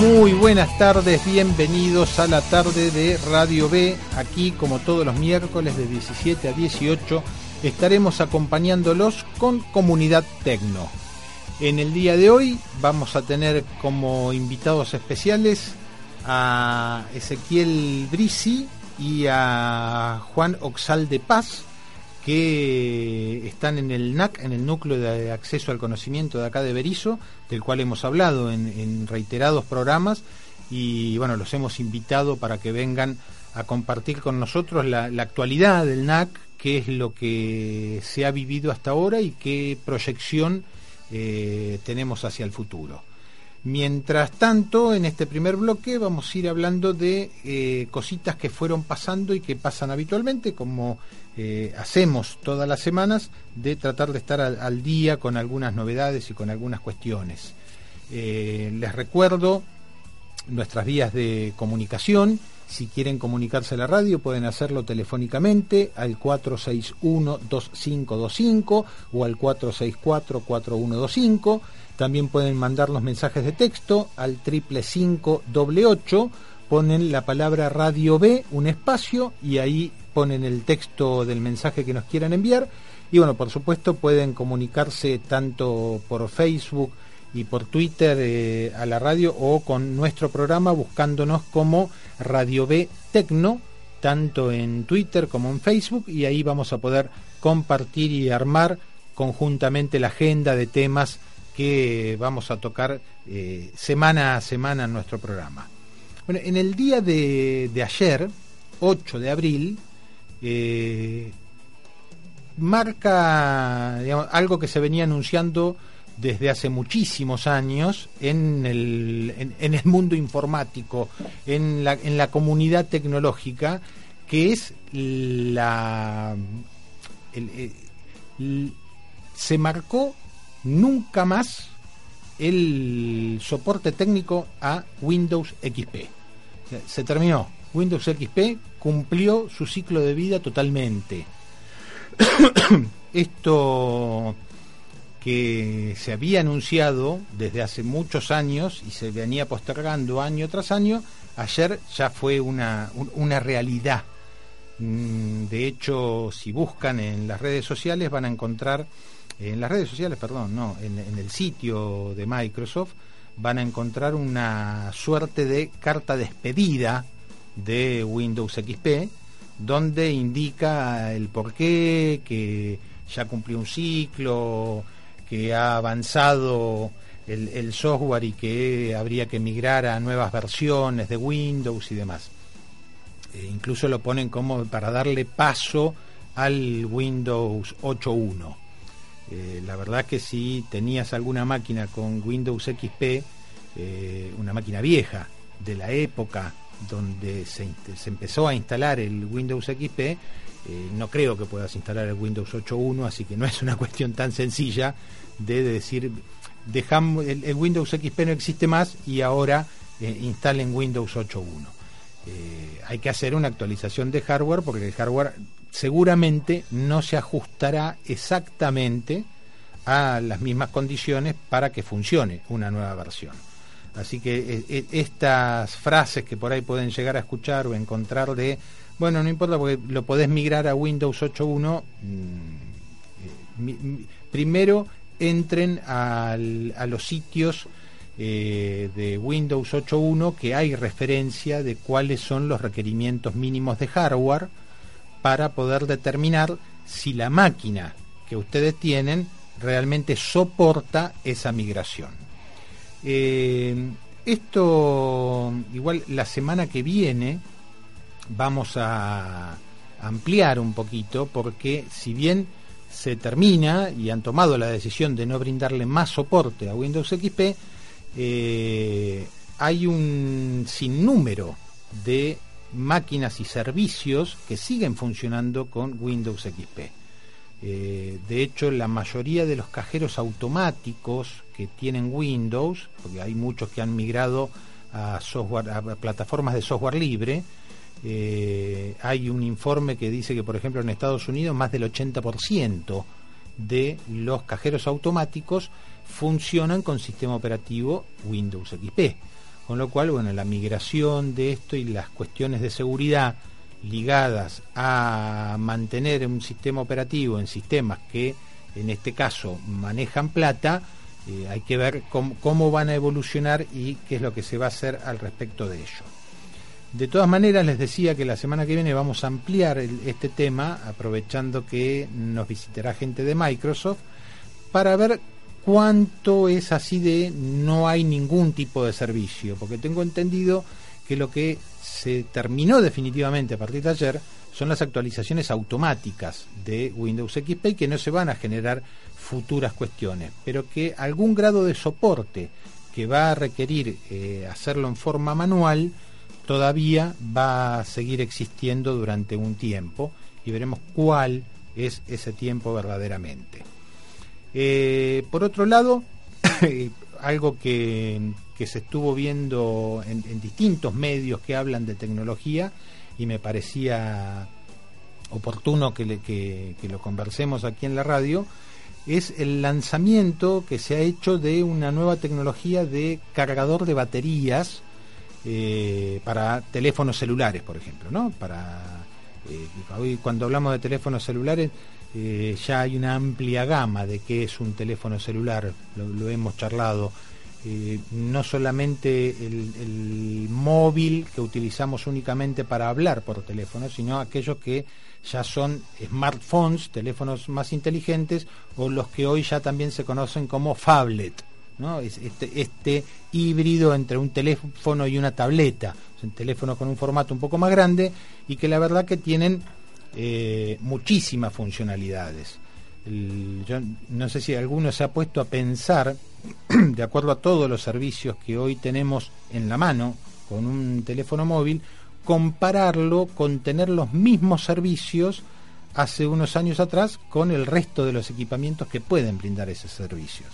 Muy buenas tardes, bienvenidos a la tarde de Radio B. Aquí, como todos los miércoles de 17 a 18, estaremos acompañándolos con Comunidad Tecno. En el día de hoy vamos a tener como invitados especiales a Ezequiel Brisi y a Juan Oxal de Paz, que están en el NAC, en el Núcleo de Acceso al Conocimiento de acá de Berizo, del cual hemos hablado en, reiterados programas y bueno, los hemos invitado para que vengan a compartir con nosotros la, actualidad del NAC, qué es lo que se ha vivido hasta ahora y qué proyección eh, tenemos hacia el futuro. Mientras tanto, en este primer bloque vamos a ir hablando de eh, cositas que fueron pasando y que pasan habitualmente, como eh, hacemos todas las semanas, de tratar de estar al, día con algunas novedades y con algunas cuestiones. Eh, les recuerdo nuestras vías de comunicación. Si quieren comunicarse a la radio pueden hacerlo telefónicamente al 461-2525 o al 464-4125 también pueden mandar los mensajes de texto al triple cinco ponen la palabra radio B, un espacio, y ahí ponen el texto del mensaje que nos quieran enviar. Y bueno, por supuesto pueden comunicarse tanto por Facebook y por Twitter eh, a la radio o con nuestro programa buscándonos como Radio B Tecno, tanto en Twitter como en Facebook, y ahí vamos a poder compartir y armar conjuntamente la agenda de temas que vamos a tocar eh, semana a semana en nuestro programa. Bueno, en el día de, ayer, 8 de abril, eh, marca algo que se venía anunciando desde hace muchísimos años en el, en, el mundo informático, en la, en la comunidad tecnológica, que es la... se marcó nunca más el soporte técnico a Windows XP. Se terminó. Windows XP cumplió su ciclo de vida totalmente. Esto que se había anunciado desde hace muchos años y se venía postergando año tras año, ayer ya fue una, una realidad. Mm, de hecho, si buscan en las redes sociales van a encontrar en las redes sociales, perdón, no, en, el sitio de Microsoft van a encontrar una suerte de carta despedida de Windows XP, donde indica el porqué, que ya cumplió un ciclo, que ha avanzado el, software y que habría que migrar a nuevas versiones de Windows y demás. E incluso lo ponen como para darle paso al Windows 8.1. Eh, la verdad que si tenías alguna máquina con Windows XP, eh, una máquina vieja de la época donde se, empezó a instalar el Windows XP, eh, no creo que puedas instalar el Windows 8.1, así que no es una cuestión tan sencilla de, decir, dejamos el, Windows XP no existe más y ahora instalen Windows 8.1. hay que hacer una actualización de hardware porque el hardware seguramente no se ajustará exactamente a las mismas condiciones para que funcione una nueva versión. Así que eh, eh, estas frases que por ahí pueden llegar a escuchar o encontrar de, bueno, no importa porque lo podés migrar a Windows 8.1, mm, eh, primero entren a los sitios de Windows 8.1 que hay referencia de cuáles son los requerimientos mínimos de hardware para poder determinar si la máquina que ustedes tienen realmente soporta esa migración. Eh, esto, igual la semana que viene, vamos a ampliar un poquito porque si bien se termina y han tomado la decisión de no brindarle más soporte a Windows XP, eh, hay un sinnúmero de máquinas y servicios que siguen funcionando con Windows XP. Eh, de hecho, la mayoría de los cajeros automáticos que tienen Windows, porque hay muchos que han migrado a, plataformas de software libre, eh, hay un informe que dice que, por ejemplo, en Estados Unidos más del 80% de los cajeros automáticos funcionan con sistema operativo Windows XP. Con lo cual, bueno, la migración de esto y las cuestiones de seguridad ligadas a mantener un sistema operativo en sistemas que en este caso manejan plata, eh, hay que ver cómo, van a evolucionar y qué es lo que se va a hacer al respecto de ello. De todas maneras, les decía que la semana que viene vamos a ampliar este tema, aprovechando que nos visitará gente de Microsoft, para ver cuánto es así de no hay ningún tipo de servicio, porque tengo entendido que lo que se terminó definitivamente a partir de ayer son las actualizaciones automáticas de Windows XP y que no se van a generar futuras cuestiones, pero que algún grado de soporte que va a requerir eh, hacerlo en forma manual todavía va a seguir existiendo durante un tiempo y veremos cuál es ese tiempo verdaderamente. Eh, por otro lado, algo que, se estuvo viendo en, distintos medios que hablan de tecnología y me parecía oportuno que, que, lo conversemos aquí en la radio, es el lanzamiento que se ha hecho de una nueva tecnología de cargador de baterías eh, para teléfonos celulares, por ejemplo, ¿no? Para eh, hoy cuando hablamos de teléfonos celulares eh, ya hay una amplia gama de qué es un teléfono celular, lo, hemos charlado. Eh, no solamente el, móvil que utilizamos únicamente para hablar por teléfono, sino aquellos que ya son smartphones, teléfonos más inteligentes, o los que hoy ya también se conocen como phablet, ¿no? este, este híbrido entre un teléfono y una tableta, un teléfono con un formato un poco más grande y que la verdad que tienen eh, muchísimas funcionalidades. yo no sé si alguno se ha puesto a pensar, de acuerdo a todos los servicios que hoy tenemos en la mano con un teléfono móvil, compararlo con tener los mismos servicios hace unos años atrás con el resto de los equipamientos que pueden brindar esos servicios.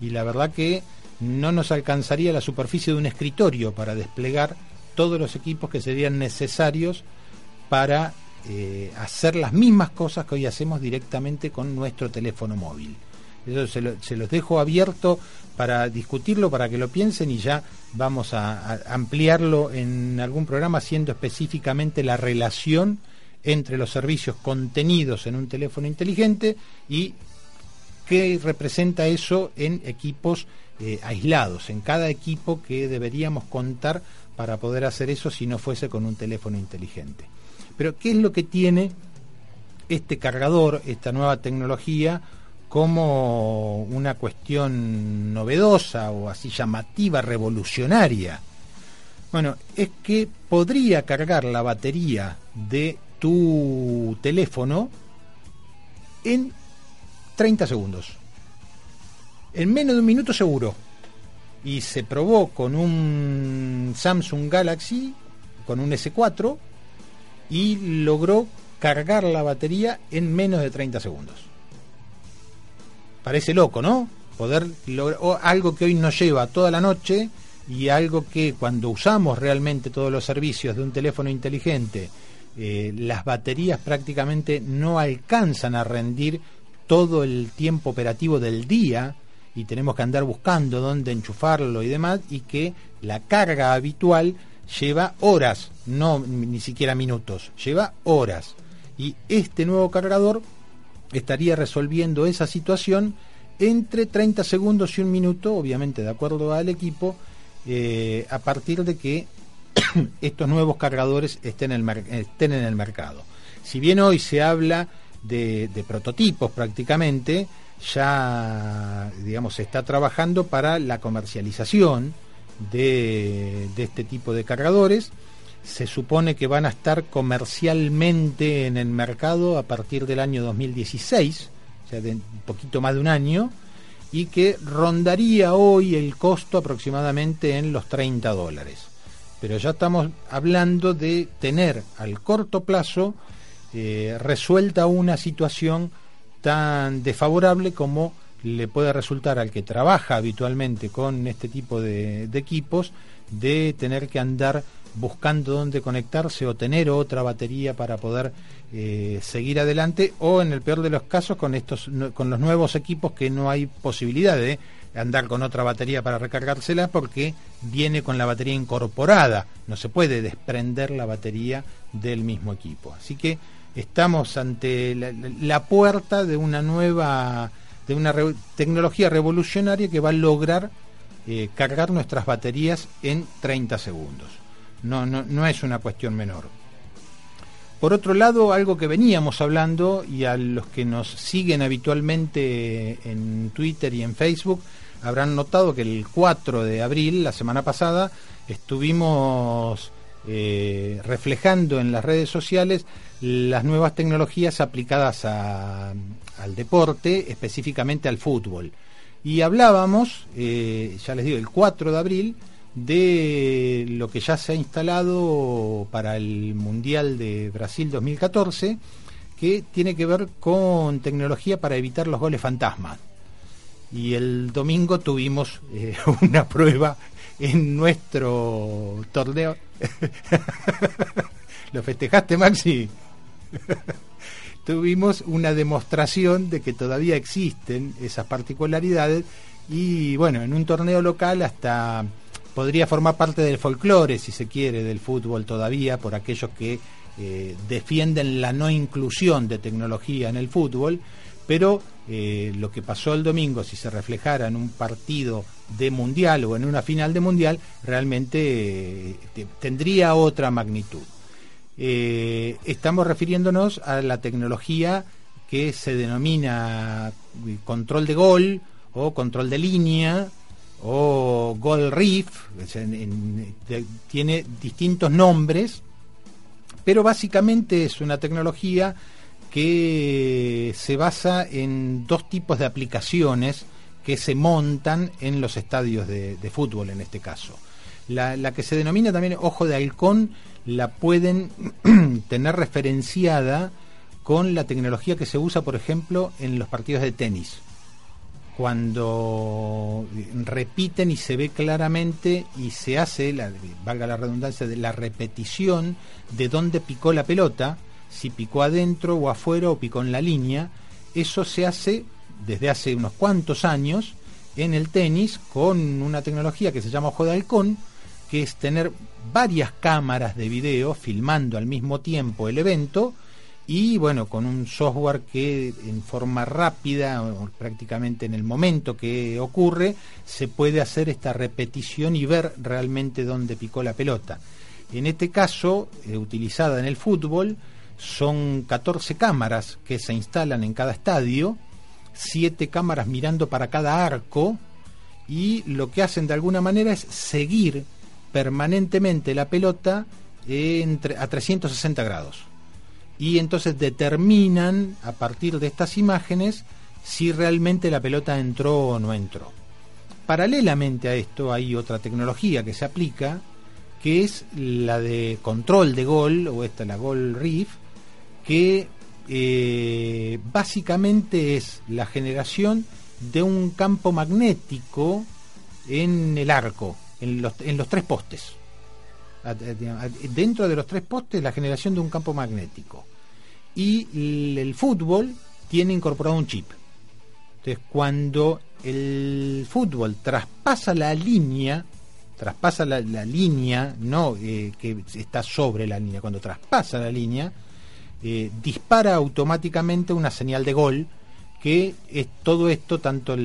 Y la verdad que no nos alcanzaría la superficie de un escritorio para desplegar todos los equipos que serían necesarios para eh, hacer las mismas cosas que hoy hacemos directamente con nuestro teléfono móvil. Eso se, los dejo abierto para discutirlo, para que lo piensen y ya vamos a, ampliarlo en algún programa haciendo específicamente la relación entre los servicios contenidos en un teléfono inteligente y qué representa eso en equipos eh, aislados, en cada equipo que deberíamos contar para poder hacer eso si no fuese con un teléfono inteligente. Pero ¿qué es lo que tiene este cargador, esta nueva tecnología, como una cuestión novedosa o así llamativa, revolucionaria? Bueno, es que podría cargar la batería de tu teléfono en 30 segundos. En menos de un minuto seguro. Y se probó con un Samsung Galaxy, con un S4, y logró cargar la batería en menos de 30 segundos. Parece loco, ¿no? Poder lograr algo que hoy nos lleva toda la noche y algo que cuando usamos realmente todos los servicios de un teléfono inteligente, eh, las baterías prácticamente no alcanzan a rendir todo el tiempo operativo del día y tenemos que andar buscando dónde enchufarlo y demás y que la carga habitual lleva horas, no ni siquiera minutos, lleva horas. Y este nuevo cargador estaría resolviendo esa situación entre 30 segundos y un minuto, obviamente de acuerdo al equipo, eh, a partir de que estos nuevos cargadores estén en, el estén en el mercado. Si bien hoy se habla de, de, prototipos prácticamente, ya digamos se está trabajando para la comercialización de, este tipo de cargadores. Se supone que van a estar comercialmente en el mercado a partir del año 2016, o sea, de un poquito más de un año, y que rondaría hoy el costo aproximadamente en los 30 dólares. Pero ya estamos hablando de tener al corto plazo eh, resuelta una situación tan desfavorable como le puede resultar al que trabaja habitualmente con este tipo de, equipos de tener que andar buscando dónde conectarse o tener otra batería para poder eh, seguir adelante o en el peor de los casos con estos con los nuevos equipos que no hay posibilidad de andar con otra batería para recargársela porque viene con la batería incorporada. No se puede desprender la batería del mismo equipo. Así que estamos ante la, puerta de una nueva, de una tecnología revolucionaria que va a lograr eh, cargar nuestras baterías en 30 segundos. No, no, no es una cuestión menor. Por otro lado, algo que veníamos hablando y a los que nos siguen habitualmente en Twitter y en Facebook habrán notado que el 4 de abril, la semana pasada, estuvimos eh, reflejando en las redes sociales las nuevas tecnologías aplicadas al deporte, específicamente al fútbol. Y hablábamos, eh, ya les digo, el 4 de abril, de lo que ya se ha instalado para el Mundial de Brasil 2014, que tiene que ver con tecnología para evitar los goles fantasma. Y el domingo tuvimos eh, una prueba en nuestro torneo. ¿Lo festejaste, Maxi? Tuvimos una demostración de que todavía existen esas particularidades y bueno, en un torneo local hasta podría formar parte del folclore, si se quiere, del fútbol todavía, por aquellos que eh, defienden la no inclusión de tecnología en el fútbol, pero eh, lo que pasó el domingo, si se reflejara en un partido de mundial o en una final de mundial, realmente eh, tendría otra magnitud. Eh, estamos refiriéndonos a la tecnología que se denomina control de gol o control de línea o Goal Reef, tiene distintos nombres, pero básicamente es una tecnología que se basa en dos tipos de aplicaciones que se montan en los estadios de, fútbol en este caso. La, que se denomina también ojo de halcón la pueden tener referenciada con la tecnología que se usa, por ejemplo, en los partidos de tenis. Cuando repiten y se ve claramente y se hace, la, valga la redundancia, de la repetición de dónde picó la pelota, si picó adentro o afuera o picó en la línea. Eso se hace desde hace unos cuantos años en el tenis con una tecnología que se llama ojo de halcón, que es tener varias cámaras de video filmando al mismo tiempo el evento y bueno, con un software que en forma rápida, prácticamente en el momento que ocurre, se puede hacer esta repetición y ver realmente dónde picó la pelota. En este caso, eh, utilizada en el fútbol, son 14 cámaras que se instalan en cada estadio, 7 cámaras mirando para cada arco y lo que hacen de alguna manera es seguir permanentemente la pelota entre, a 360 grados. Y entonces determinan a partir de estas imágenes si realmente la pelota entró o no entró. Paralelamente a esto hay otra tecnología que se aplica, que es la de control de gol, o esta la Gol Reef, que eh, básicamente es la generación de un campo magnético en el arco, en los, en los tres postes. Dentro de los tres postes, la generación de un campo magnético. Y el fútbol tiene incorporado un chip. Entonces, cuando el fútbol traspasa la línea, traspasa la, línea, no eh, que está sobre la línea, cuando traspasa la línea, eh, dispara automáticamente una señal de gol que es todo esto, tanto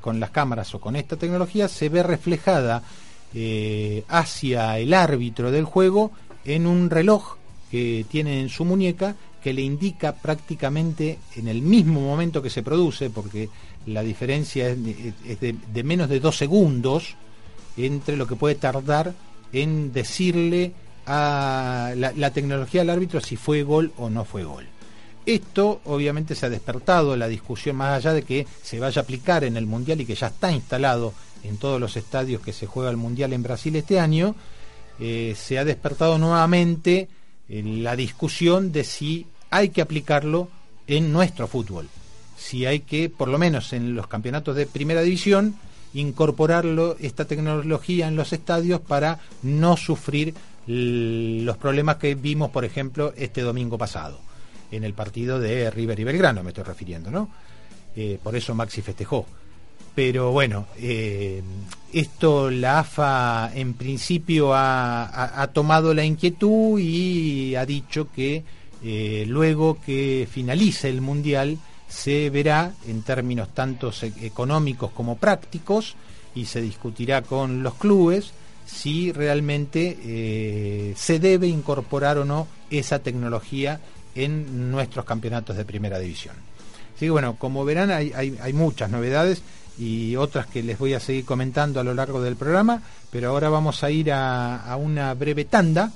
con las cámaras o con esta tecnología, se ve reflejada eh, hacia el árbitro del juego en un reloj que tiene en su muñeca que le indica prácticamente en el mismo momento que se produce, porque la diferencia es, de, menos de dos segundos entre lo que puede tardar en decirle a la, tecnología del árbitro si fue gol o no fue gol. Esto obviamente se ha despertado la discusión más allá de que se vaya a aplicar en el Mundial y que ya está instalado en todos los estadios que se juega el Mundial en Brasil este año, eh, se ha despertado nuevamente eh, la discusión de si hay que aplicarlo en nuestro fútbol, si hay que, por lo menos en los campeonatos de primera división, incorporarlo, esta tecnología en los estadios para no sufrir los problemas que vimos, por ejemplo, este domingo pasado en el partido de River y Belgrano, me estoy refiriendo, ¿no? Eh, por eso Maxi festejó. Pero bueno, eh, esto la AFA en principio ha, tomado la inquietud y ha dicho que eh, luego que finalice el Mundial se verá en términos tanto económicos como prácticos y se discutirá con los clubes si realmente se debe incorporar o no esa tecnología en nuestros campeonatos de primera división. Así que bueno, como verán hay, hay, muchas novedades y otras que les voy a seguir comentando a lo largo del programa, pero ahora vamos a ir a, una breve tanda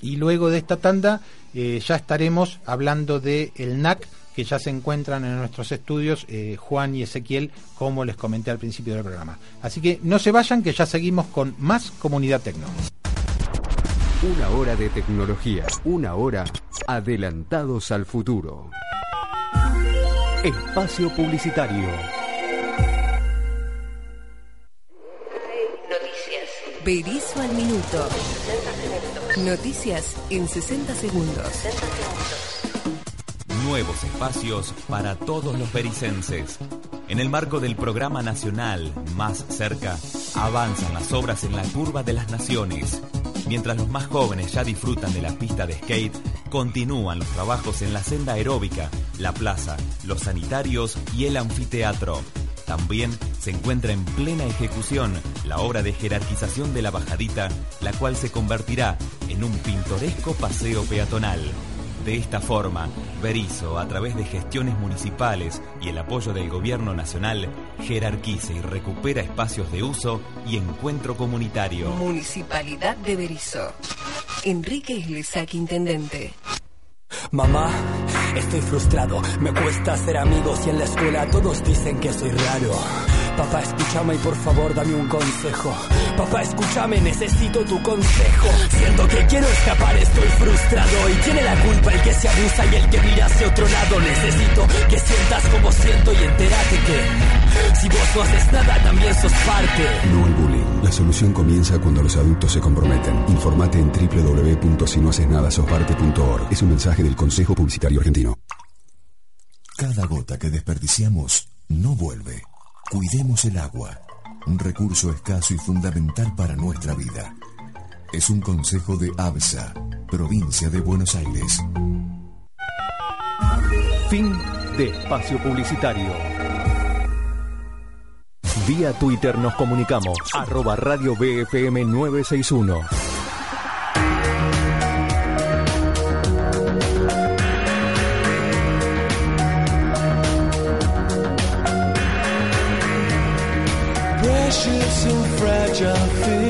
y luego de esta tanda eh, ya estaremos hablando de el NAC que ya se encuentran en nuestros estudios eh, Juan y Ezequiel, como les comenté al principio del programa. Así que no se vayan, que ya seguimos con más Comunidad Tecno. Una hora de tecnología, una hora adelantados al futuro. Espacio Publicitario. Berizo al minuto. Noticias en 60 segundos. Nuevos espacios para todos los bericenses. En el marco del programa nacional Más Cerca, avanzan las obras en la Curva de las Naciones Mientras los más jóvenes ya disfrutan de la pista de skate, continúan los trabajos en la senda aeróbica, la plaza, los sanitarios y el anfiteatro. También se encuentra en plena ejecución la obra de jerarquización de la bajadita, la cual se convertirá en un pintoresco paseo peatonal. De esta forma, Berizo, a través de gestiones municipales y el apoyo del gobierno nacional, jerarquiza y recupera espacios de uso y encuentro comunitario. Municipalidad de Berizo. Enrique Iglesias, intendente. Mamá, estoy frustrado, me cuesta hacer amigos y en la escuela todos dicen que soy raro. Papá, escúchame y por favor dame un consejo. Papá, escúchame, necesito tu consejo. Siento que quiero escapar, estoy frustrado. Y tiene la culpa el que se abusa y el que mira hacia otro lado. Necesito que sientas como siento y entérate que si vos no haces nada, también sos parte. No al bullying. La solución comienza cuando los adultos se comprometen. Informate en www.sinohacesnadasosParte.org. Es un mensaje del Consejo Publicitario Argentino. Cada gota que desperdiciamos no vuelve. Cuidemos el agua, un recurso escaso y fundamental para nuestra vida. Es un consejo de ABSA, provincia de Buenos Aires. Fin de espacio publicitario. Vía Twitter nos comunicamos, arroba radio BFM 961. 着黑。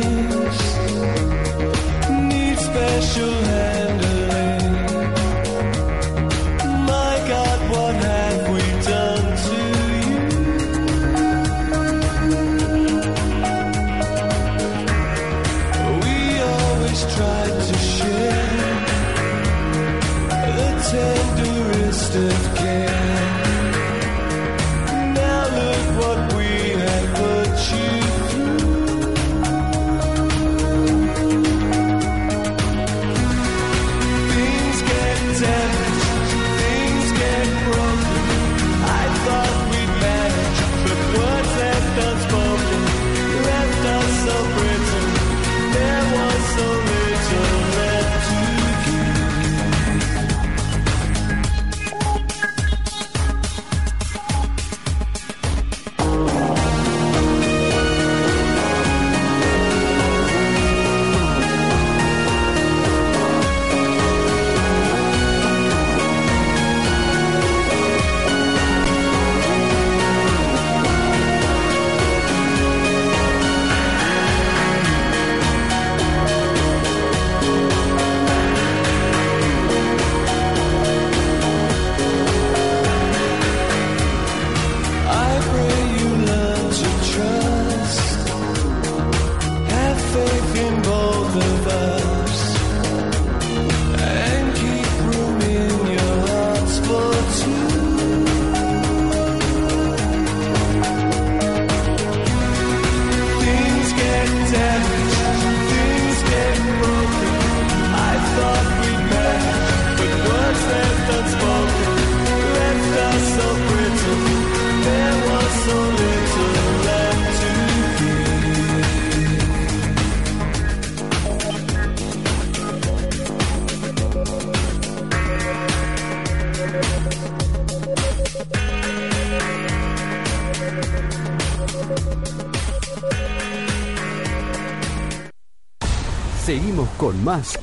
Más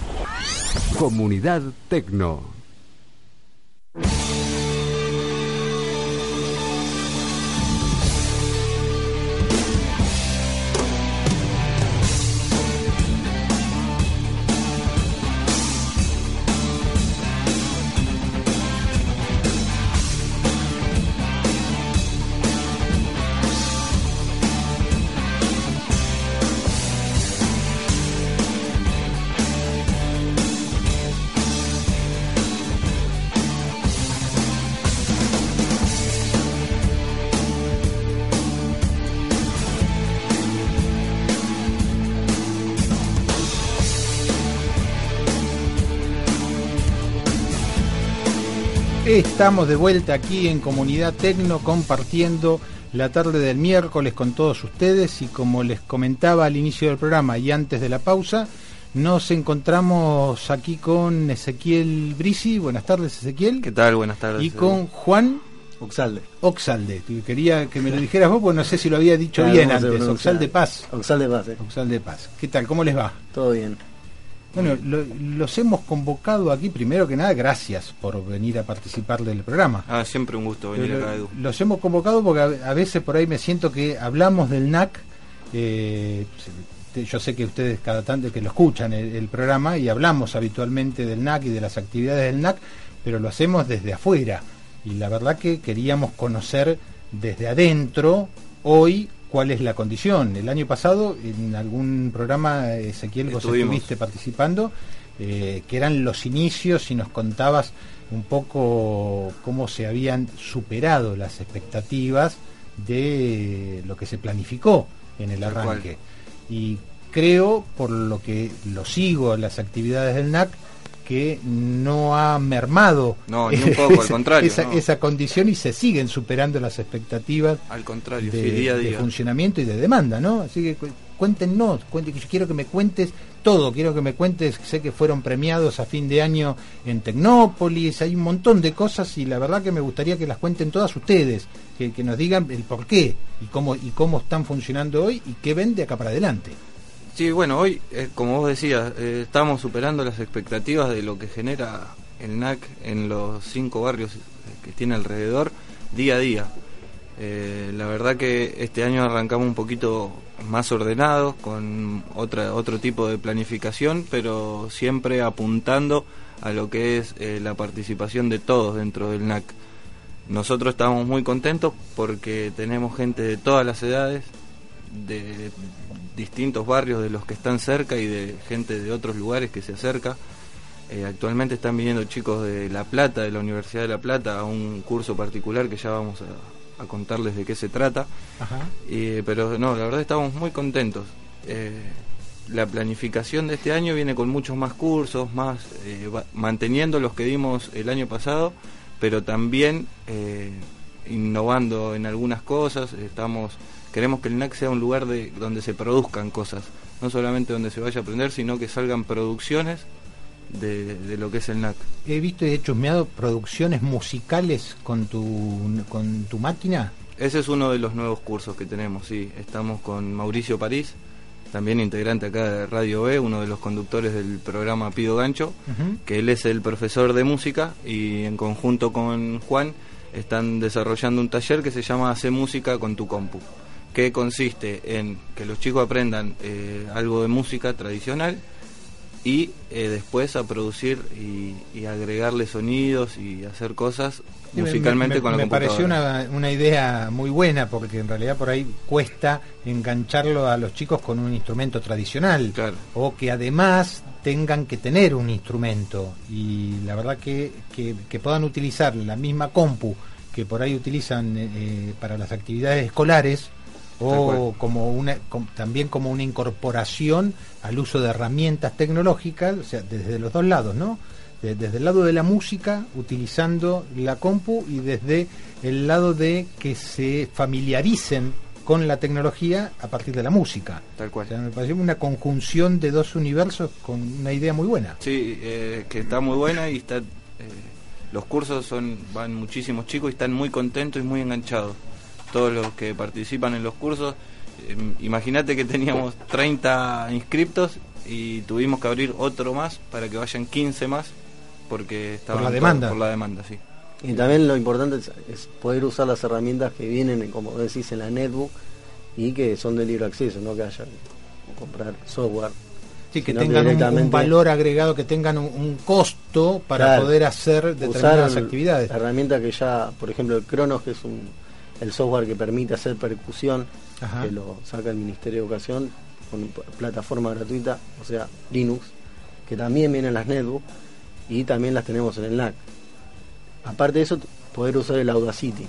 Comunidad Tecno. Estamos de vuelta aquí en Comunidad Tecno compartiendo la tarde del miércoles con todos ustedes y como les comentaba al inicio del programa y antes de la pausa, nos encontramos aquí con Ezequiel Brisi. Buenas tardes, Ezequiel. ¿Qué tal? Buenas tardes. Y con Juan Oxalde. Oxalde. Quería que me lo dijeras vos, porque no sé si lo había dicho bien antes. Oxalde Paz. Oxalde Paz. Eh. Oxalde Paz. ¿Qué tal? ¿Cómo les va? Todo bien. Bueno, los hemos convocado aquí, primero que nada, gracias por venir a participar del programa. Ah, siempre un gusto venir acá, Edu. Los hemos convocado porque a, veces por ahí me siento que hablamos del NAC, eh, yo sé que ustedes cada tanto que lo escuchan el, programa y hablamos habitualmente del NAC y de las actividades del NAC, pero lo hacemos desde afuera. Y la verdad que queríamos conocer desde adentro hoy cuál es la condición. El año pasado, en algún programa, Ezequiel, vos estuviste participando, eh, que eran los inicios y nos contabas un poco cómo se habían superado las expectativas de lo que se planificó en el arranque. Y creo, por lo que lo sigo en las actividades del NAC, que no ha mermado no, ni un poco, al contrario, esa, condición y se siguen superando las expectativas al contrario, de, día a día. de funcionamiento y de demanda, ¿no? Así que cuéntenos, quiero que me cuentes todo, quiero que me cuentes, sé que fueron premiados a fin de año en Tecnópolis, hay un montón de cosas y la verdad que me gustaría que las cuenten todas ustedes, que, que nos digan el por qué y cómo, y cómo están funcionando hoy y qué ven de acá para adelante. Sí, bueno, hoy, eh, como vos decías, eh, estamos superando las expectativas de lo que genera el NAC en los cinco barrios eh, que tiene alrededor día a día. la verdad que este año arrancamos un poquito más ordenados, con otra, otro tipo de planificación, pero siempre apuntando a lo que es la participación de todos dentro del NAC. Nosotros estamos muy contentos porque tenemos gente de todas las edades, de distintos barrios de los que están cerca y de gente de otros lugares que se acerca. Eh, actualmente están viniendo chicos de La Plata, de la Universidad de La Plata, a un curso particular que ya vamos a, contarles de qué se trata. pero no, la verdad estamos muy contentos. Eh, la planificación de este año viene con muchos más cursos, más eh, manteniendo los que dimos el año pasado, pero también innovando en algunas cosas. Estamos Queremos que el NAC sea un lugar de, donde se produzcan cosas, no solamente donde se vaya a aprender, sino que salgan producciones de, lo que es el NAC. He visto y he chusmeado producciones musicales con tu, con tu máquina. Ese es uno de los nuevos cursos que tenemos, sí. Estamos con Mauricio París, también integrante acá de Radio B, uno de los conductores del programa Pido Gancho, que él es el profesor de música y en conjunto con Juan están desarrollando un taller que se llama Hace música con tu compu que consiste en que los chicos aprendan eh, algo de música tradicional y eh, después a producir y, agregarle sonidos y hacer cosas musicalmente con la me pareció una, una, idea muy buena porque en realidad por ahí cuesta engancharlo a los chicos con un instrumento tradicional o que además tengan que tener un instrumento. Y la verdad que, que, puedan utilizar la misma compu que por ahí utilizan eh, para las actividades escolares o como una también como una incorporación al uso de herramientas tecnológicas, o sea, desde los dos lados, ¿no? desde el lado de la música, utilizando la compu, y desde el lado de que se familiaricen con la tecnología a partir de la música. Tal cual. me parece una conjunción de dos universos con una idea muy buena. Sí, eh, que está muy buena y está... Eh, los cursos son van muchísimos chicos y están muy contentos y muy enganchados todos los que participan en los cursos. Em, imagínate que teníamos 30 inscriptos y tuvimos que abrir otro más para que vayan 15 más porque estaban la todos- demanda. por la demanda, sí. Y también lo importante es, es poder usar las herramientas que vienen, como decís, en la netbook y que son de libre acceso, no que haya que comprar software. Sí, que tengan un- valor agregado, que tengan un, un costo para Claro, poder hacer usar determinadas el- actividades. La herramienta que ya, por ejemplo, el Cronos, que es un, el software que permite hacer percusión, Ajá. que lo saca el Ministerio de Educación con plataforma gratuita, o sea, Linux, que también viene en las netbooks y también las tenemos en el NAC. Aparte de eso, poder usar el Audacity,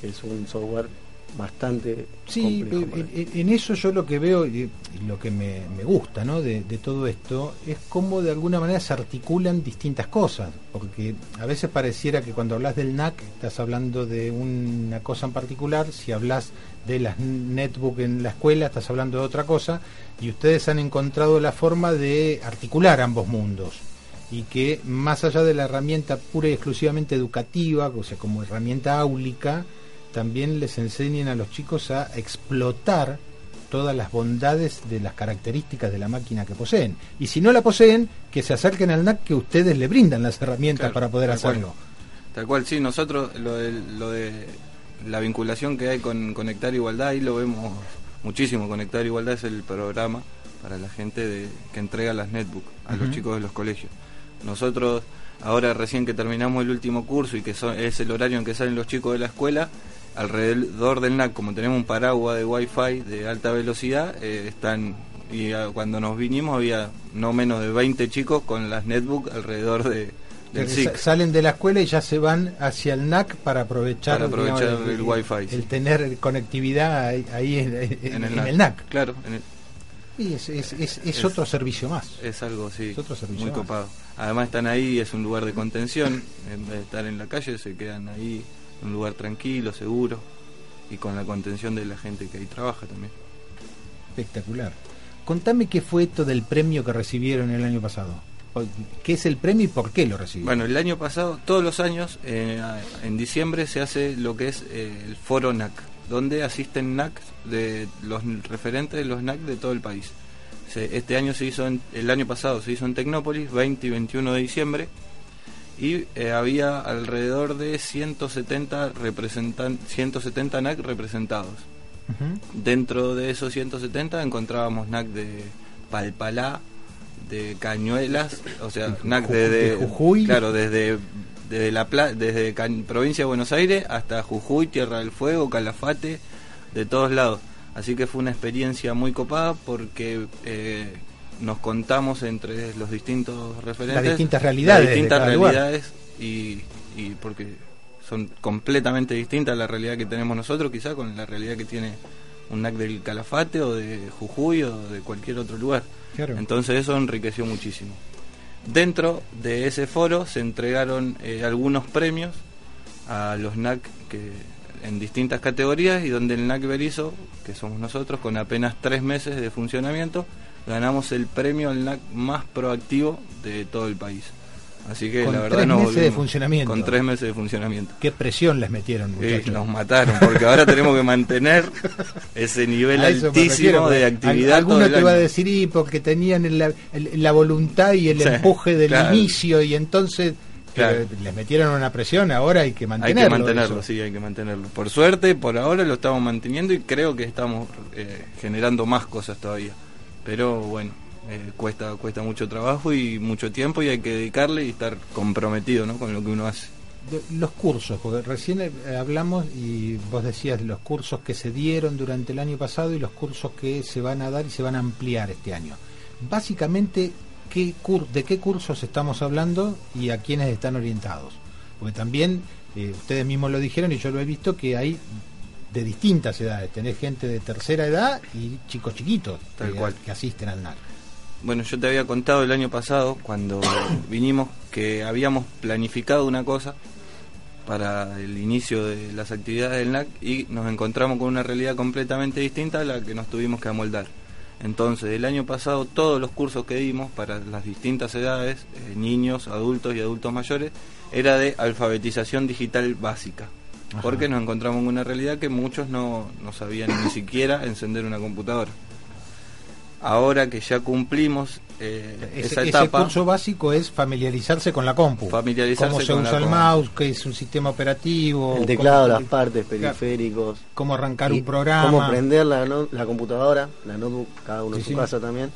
que es un software bastante Sí, complejo. en, eso yo lo que veo y y lo que me, me gusta ¿no? de, de todo esto es cómo de alguna manera se articulan distintas cosas, porque a veces pareciera que cuando hablas del NAC estás hablando de una cosa en particular, si hablas de las netbook en la escuela estás hablando de otra cosa, y ustedes han encontrado la forma de articular ambos mundos y que más allá de la herramienta pura y exclusivamente educativa, o sea, como herramienta áulica, también les enseñen a los chicos a explotar todas las bondades de las características de la máquina que poseen. Y si no la poseen, que se acerquen al NAC que ustedes le brindan las herramientas Claro, para poder tal cual. hacerlo. Tal cual, sí, nosotros lo de, lo de la vinculación que hay con Conectar Igualdad, ahí lo vemos muchísimo. Conectar Igualdad es el programa para la gente de, que entrega las netbook a los chicos de los colegios. Nosotros, ahora recién que terminamos el último curso y que son- es el horario en que salen los chicos de la escuela, alrededor del NAC, como tenemos un paraguas de Wi-Fi de alta velocidad, eh, están y ah, cuando nos vinimos había no menos de 20 chicos con las netbook alrededor de, del Que SIC. sa- salen de la escuela y ya se van hacia el NAC para aprovechar, Para aprovechar digamos, el Wi-Fi, sí. el tener conectividad ahí, ahí en, en- en el, en NAC. el NAC. Claro, el- Y es, es- es- es Es- otro servicio más. es algo sí, Es otro servicio muy más. copado. Además están ahí, es un lugar de contención, en vez de estar en la calle se quedan ahí, un lugar tranquilo, seguro y con la contención de la gente que ahí trabaja también. Espectacular. Contame qué fue esto del premio que recibieron el año pasado. ¿Qué es el premio y por qué lo recibieron? Bueno, el año pasado, todos los años, eh, en diciembre se hace lo que es eh, el foro NAC, donde asisten NAC de los referentes de los NAC de todo el país. Se- este año se hizo, en- el año pasado se hizo en Tecnópolis, 20 y 21 de diciembre, y eh, había alrededor de 170 representan 170 NAC representados. Dentro de esos 170 encontrábamos NAC de Palpalá, de Cañuelas, o sea, NAC Ju- de, Jujuy. claro, desde desde la Pla- desde provincia de Buenos Aires hasta Jujuy, Tierra del Fuego, Calafate, de todos lados. Así que fue una experiencia muy copada porque eh, nos contamos entre los distintos referentes Las distintas realidades las distintas realidades y, y porque son completamente distintas la realidad que tenemos nosotros quizá con la realidad que tiene un NAC del Calafate o de Jujuy o de cualquier otro lugar. Claro. Entonces eso enriqueció muchísimo. Dentro de ese foro se entregaron eh, algunos premios a los NAC que, en distintas categorías y donde el NAC Berizo, que somos nosotros, con apenas tres meses de funcionamiento, ganamos el premio al NAC más proactivo de todo el país. Así que Con la verdad tres nos meses de funcionamiento. Con tres meses de funcionamiento. Qué presión les metieron, muchachos. nos mataron, porque ahora tenemos que mantener ese nivel altísimo refiero, de actividad. Alguno te va a año. decir, y porque tenían el- la, el- la voluntad y el Sí, empuje del claro. inicio, y entonces Claro. eh, les metieron una presión, ahora hay que Hay mantenerlo. que mantenerlo, eso. sí, hay que mantenerlo. Por suerte, por ahora lo estamos manteniendo y creo que estamos eh, generando más cosas todavía. Pero bueno, eh, cuesta cuesta mucho trabajo y mucho tiempo y hay que dedicarle y estar comprometido ¿no? con lo que uno hace. Los cursos, porque recién eh, hablamos y vos decías los cursos que se dieron durante el año pasado y los cursos que se van a dar y se van a ampliar este año. Básicamente, ¿qué cur- ¿de qué cursos estamos hablando y a quiénes están orientados? Porque también eh, ustedes mismos lo dijeron y yo lo he visto que hay de distintas edades. Tenés gente de tercera edad y chicos chiquitos Tal que, cual. que asisten al NAC. Bueno, yo te había contado el año pasado, cuando vinimos, que habíamos planificado una cosa para el inicio de las actividades del NAC y nos encontramos con una realidad completamente distinta a la que nos tuvimos que amoldar. Entonces, el año pasado todos los cursos que dimos para las distintas edades, eh, niños, adultos y adultos mayores, era de alfabetización digital básica. Ajá. Porque nos encontramos con una realidad que muchos no, no sabían ni siquiera encender una computadora. ahora que ya cumplimos eh, Ese, esa ese etapa, curso básico es familiarizarse con la compu. Familiarizarse Cómo se con usa la el compu. mouse, qué es un sistema operativo. El teclado, cómo- las partes, periféricos. Cómo arrancar un programa. Cómo prender la, no- la computadora, la notebook, cada uno Sí, en su sí. casa también.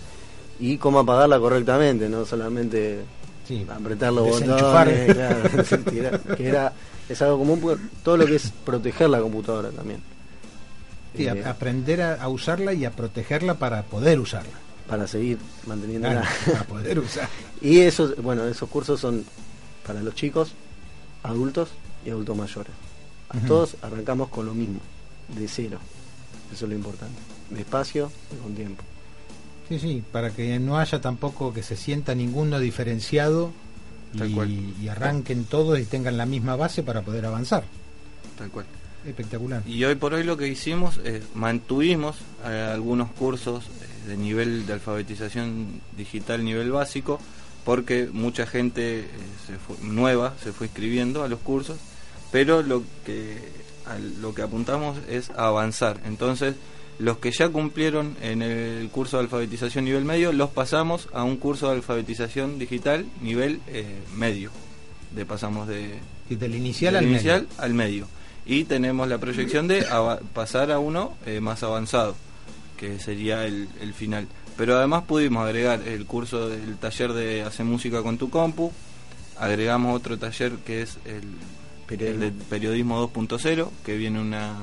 Y cómo apagarla correctamente, no solamente Sí. apretar los Desenchufar. botones. claro, tirar, que era, es algo común, porque todo lo que es proteger la computadora también. Sí, a- Eh, aprender a, a usarla y a protegerla para poder usarla. para seguir manteniéndola. Claro, para poder usar. y esos, bueno, esos cursos son para los chicos, adultos y adultos mayores. A. Todos arrancamos con lo mismo, de cero. Eso es lo importante. Despacio y con tiempo. Sí, sí, para que no haya tampoco que se sienta ninguno diferenciado Tal cual. y, arranquen todos y tengan la misma base para poder avanzar. tal cual. Espectacular. Y hoy por hoy lo que hicimos es mantuvimos eh, algunos cursos eh, de nivel de alfabetización digital nivel básico porque mucha gente eh, se fue- nueva se fue inscribiendo a los cursos, pero lo que a lo que apuntamos es a avanzar. Entonces, los que ya cumplieron en el curso de alfabetización nivel medio los pasamos a un curso de alfabetización digital nivel eh, medio. De pasamos de del inicial del al inicial medio. al medio. Y tenemos la proyección de pasar a uno eh, más avanzado, que sería el, el final. Pero además pudimos agregar el curso del taller de Hacer Música con tu compu, agregamos otro taller que es el, el de Periodismo 2.0, que viene una,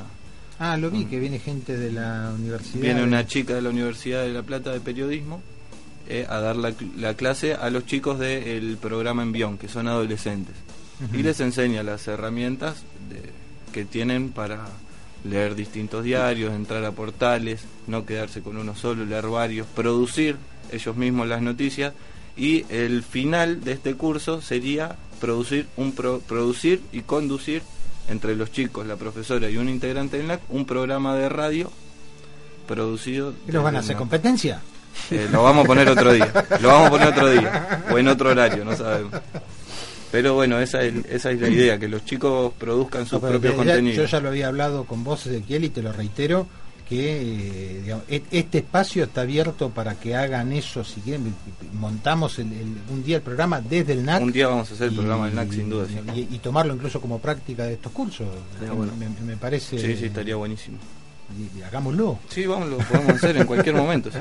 Ah, lo vi, que viene gente de la universidad. viene de- una chica de la Universidad de La Plata de Periodismo eh, a dar la, la clase a los chicos del programa Envión, que son adolescentes. Y les enseña las herramientas de- que tienen para leer distintos diarios, entrar a portales, no quedarse con uno solo, leer varios, producir ellos mismos las noticias. Y el final de este curso sería producir, un pro- producir y conducir entre los chicos, la profesora y un integrante del NAC, un programa de radio producido. ¿Y los van a hacer competencia? Eh, lo vamos a poner otro día. Lo vamos a poner otro día. O en otro horario, no sabemos. Pero bueno, esa es, esa es la idea, que los chicos produzcan sus No, propios ya- Yo contenidos. ya lo había hablado con vos, Ezequiel, y te lo reitero, que eh, digamos, e- este espacio está abierto para que hagan eso, si quieren, montamos el- el- un día el programa desde el NAC. Un día vamos a hacer el y- programa del NAC, sin duda. sí. Y, y tomarlo incluso como práctica de estos cursos. Bueno. me, me parece... Sí, sí, estaría buenísimo. y- y hagámoslo. Sí, vamos, lo podemos hacer en cualquier momento. sí.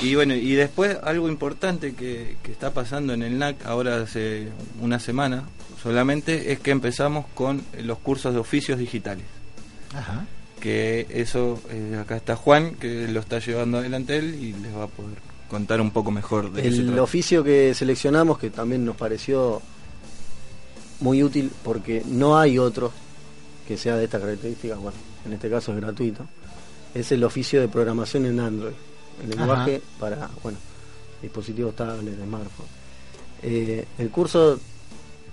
Y bueno, y después algo importante que, que está pasando en el NAC ahora hace una semana solamente es que empezamos con los cursos de oficios digitales. Ajá. Que eso eh, acá está Juan que lo está llevando adelante él y les va a poder contar un poco mejor de El oficio que seleccionamos, que también nos pareció muy útil porque no hay otro que sea de esta característica, bueno, en este caso es gratuito, es el oficio de programación en Android, el lenguaje para, bueno, dispositivos tablets, smartphones. Eh, el curso,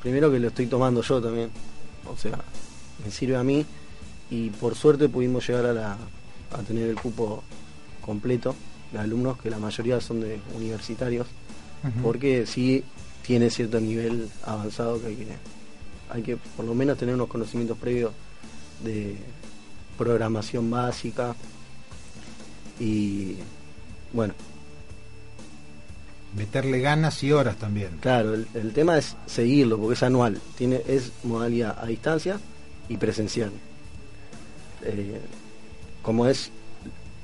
primero que lo estoy tomando yo también, o sea, me sirve a mí y por suerte pudimos llegar a, la, a tener el cupo completo de alumnos, que la mayoría son de universitarios, porque sí tiene cierto nivel avanzado que hay que, hay que por lo menos tener unos conocimientos previos de programación básica y bueno, Meterle ganas y horas también. Claro, el, el tema es seguirlo porque es anual, tiene es modalidad a distancia y presencial. Eh, como es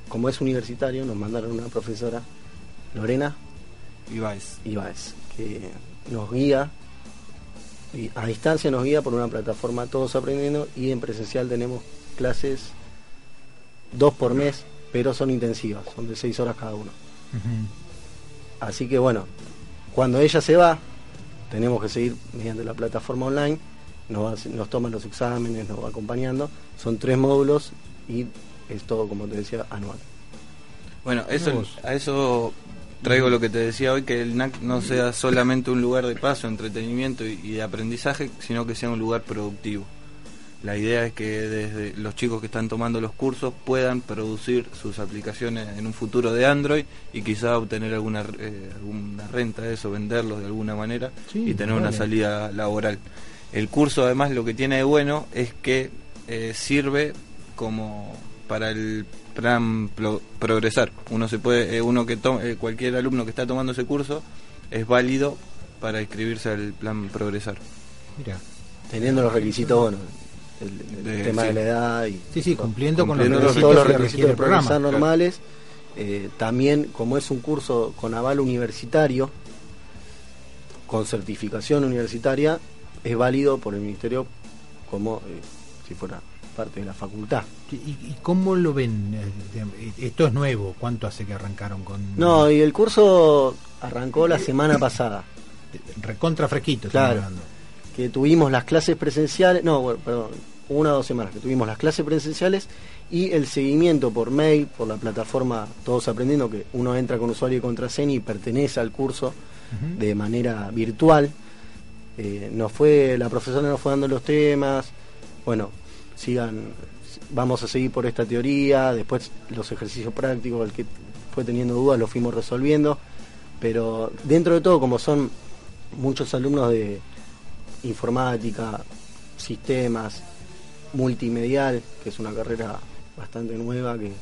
como es universitario, nos mandaron una profesora, Lorena Ibáez. Ibáez, que nos guía y a distancia nos guía por una plataforma Todos Aprendiendo y en presencial tenemos clases dos por mes, pero son intensivas, son de seis horas cada uno. Así que bueno, cuando ella se va, tenemos que seguir mediante la plataforma online, nos, va- nos toman los exámenes, nos va acompañando, son tres módulos y es todo, como te decía, anual. Bueno, eso, a eso traigo lo que te decía hoy, que el NAC no sea solamente un lugar de paso, entretenimiento y, y de aprendizaje, sino que sea un lugar productivo. La idea es que desde los chicos que están tomando los cursos puedan producir sus aplicaciones en un futuro de Android y quizá obtener alguna, eh, alguna renta de eso, venderlos de alguna manera Sí, y tener una salida laboral. El curso además lo que tiene de bueno es que eh, sirve como para el plan pro- progresar. Uno se puede, eh, uno que to- eh, cualquier alumno que está tomando ese curso es válido para inscribirse al plan progresar. Mira. Teniendo los requisitos, bueno, el, el De- tema sí. de la edad y Sí, sí, cumpliendo con los requisitos todos los requisitos requiere de el programa. progresar Claro. normales. Eh, también, como es un curso con aval universitario, con certificación universitaria, es válido por el Ministerio como eh, si fuera parte de la facultad. ¿Y, y cómo lo ven? Eh, Esto es nuevo. ¿Cuánto hace que arrancaron con No, y el curso arrancó la semana pasada. recontra fresquito? Claro. que tuvimos las clases presenciales, no, bueno, perdón, una o dos semanas que tuvimos las clases presenciales y el seguimiento por mail, por la plataforma Todos Aprendiendo, que uno entra con usuario y contraseña y pertenece al curso de manera virtual. Eh, nos fue, la profesora nos fue dando los temas, bueno, sigan, vamos a seguir por esta teoría, después los ejercicios prácticos, el que fue teniendo dudas los fuimos resolviendo, pero dentro de todo, como son muchos alumnos de informática, sistemas, multimedial, que es una carrera bastante nueva que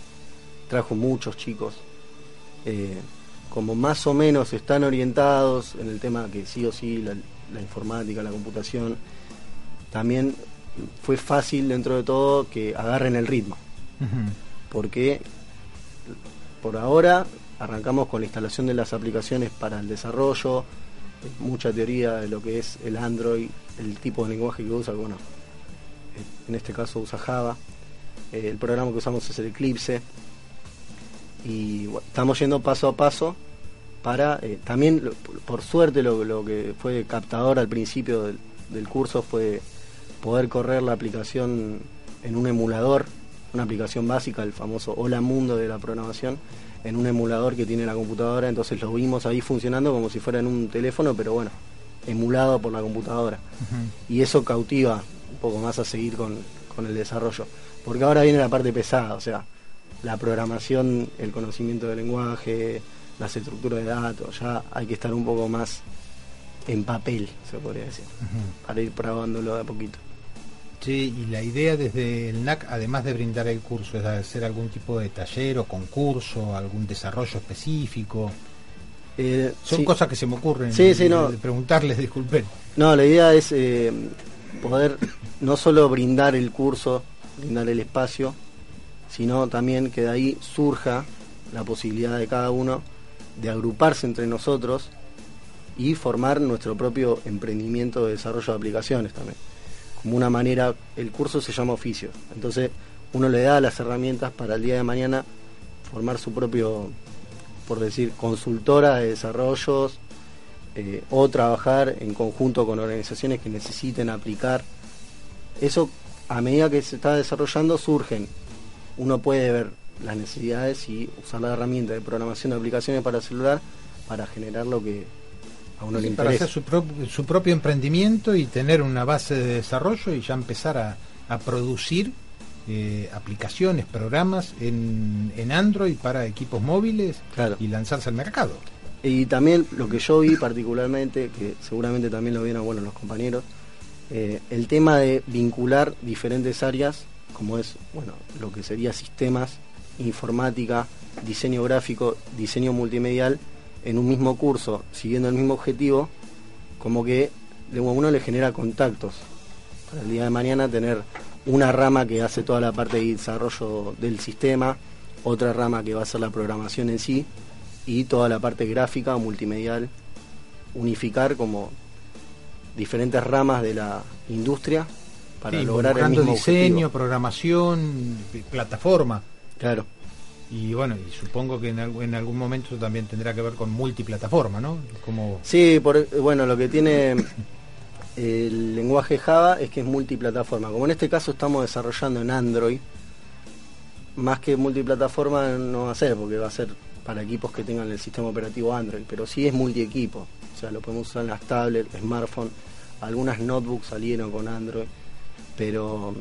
trajo muchos chicos. eh, como más o menos están orientados en el tema que sí o sí, la, la informática, la computación, también fue fácil dentro de todo que agarren el ritmo, porque por ahora arrancamos con la instalación de las aplicaciones para el desarrollo, mucha teoría de lo que es el Android, el tipo de lenguaje que usa, bueno, en este caso usa Java, eh, el programa que usamos es el Eclipse, y bueno, estamos yendo paso a paso para, eh, también lo- por suerte lo, lo que fue captador al principio del, del curso fue poder correr la aplicación en un emulador, una aplicación básica, el famoso Hola Mundo de la programación, en un emulador que tiene la computadora, entonces lo vimos ahí funcionando como si fuera en un teléfono, pero bueno, emulado por la computadora. Y eso cautiva un poco más a seguir con, con el desarrollo. Porque ahora viene la parte pesada, o sea, la programación, el conocimiento del lenguaje, las estructuras de datos, ya hay que estar un poco más en papel, se podría decir, para ir probándolo de a poquito. Sí, y la idea desde el NAC, además de brindar el curso, es hacer algún tipo de taller o concurso, algún desarrollo específico. Eh, Son sí. cosas que se me ocurren. Sí, sí, no. de preguntarles, disculpen. No, la idea es eh, poder no solo brindar el curso, brindar el espacio, sino también que de ahí surja la posibilidad de cada uno de agruparse entre nosotros y formar nuestro propio emprendimiento de desarrollo de aplicaciones también. Como una manera, el curso se llama oficio, entonces uno le da las herramientas para el día de mañana formar su propio, por decir, consultora de desarrollos, eh, o trabajar en conjunto con organizaciones que necesiten aplicar. Eso a medida que se está desarrollando surgen. Uno puede ver las necesidades y usar la herramienta de programación de aplicaciones para celular para generar lo que a uno le para interesa. hacer su, pro- su propio emprendimiento y tener una base de desarrollo y ya empezar a, a producir eh, aplicaciones, programas en, en Android para equipos móviles y lanzarse al mercado. Y también lo que yo vi particularmente, que seguramente también lo vieron bueno, los compañeros, eh, el tema de vincular diferentes áreas, como es bueno lo que sería sistemas, informática, diseño gráfico, diseño multimedial, en un mismo curso, siguiendo el mismo objetivo, como que de uno le genera contactos. Para el día de mañana tener una rama que hace toda la parte de desarrollo del sistema, otra rama que va a ser la programación en sí, y toda la parte gráfica, multimedial, unificar como diferentes ramas de la industria para Sí, lograr el mismo diseño, objetivo. programación, plataforma. Claro. Y bueno, y supongo que en, algún- en algún momento también tendrá que ver con multiplataforma, ¿no? Como Sí, por, bueno, lo que tiene el lenguaje Java es que es multiplataforma. Como en este caso estamos desarrollando en Android, más que multiplataforma no va a ser, porque va a ser para equipos que tengan el sistema operativo Android, pero sí es multiequipo. O sea, lo podemos usar en las tablets, smartphones, algunas notebooks salieron con Android, pero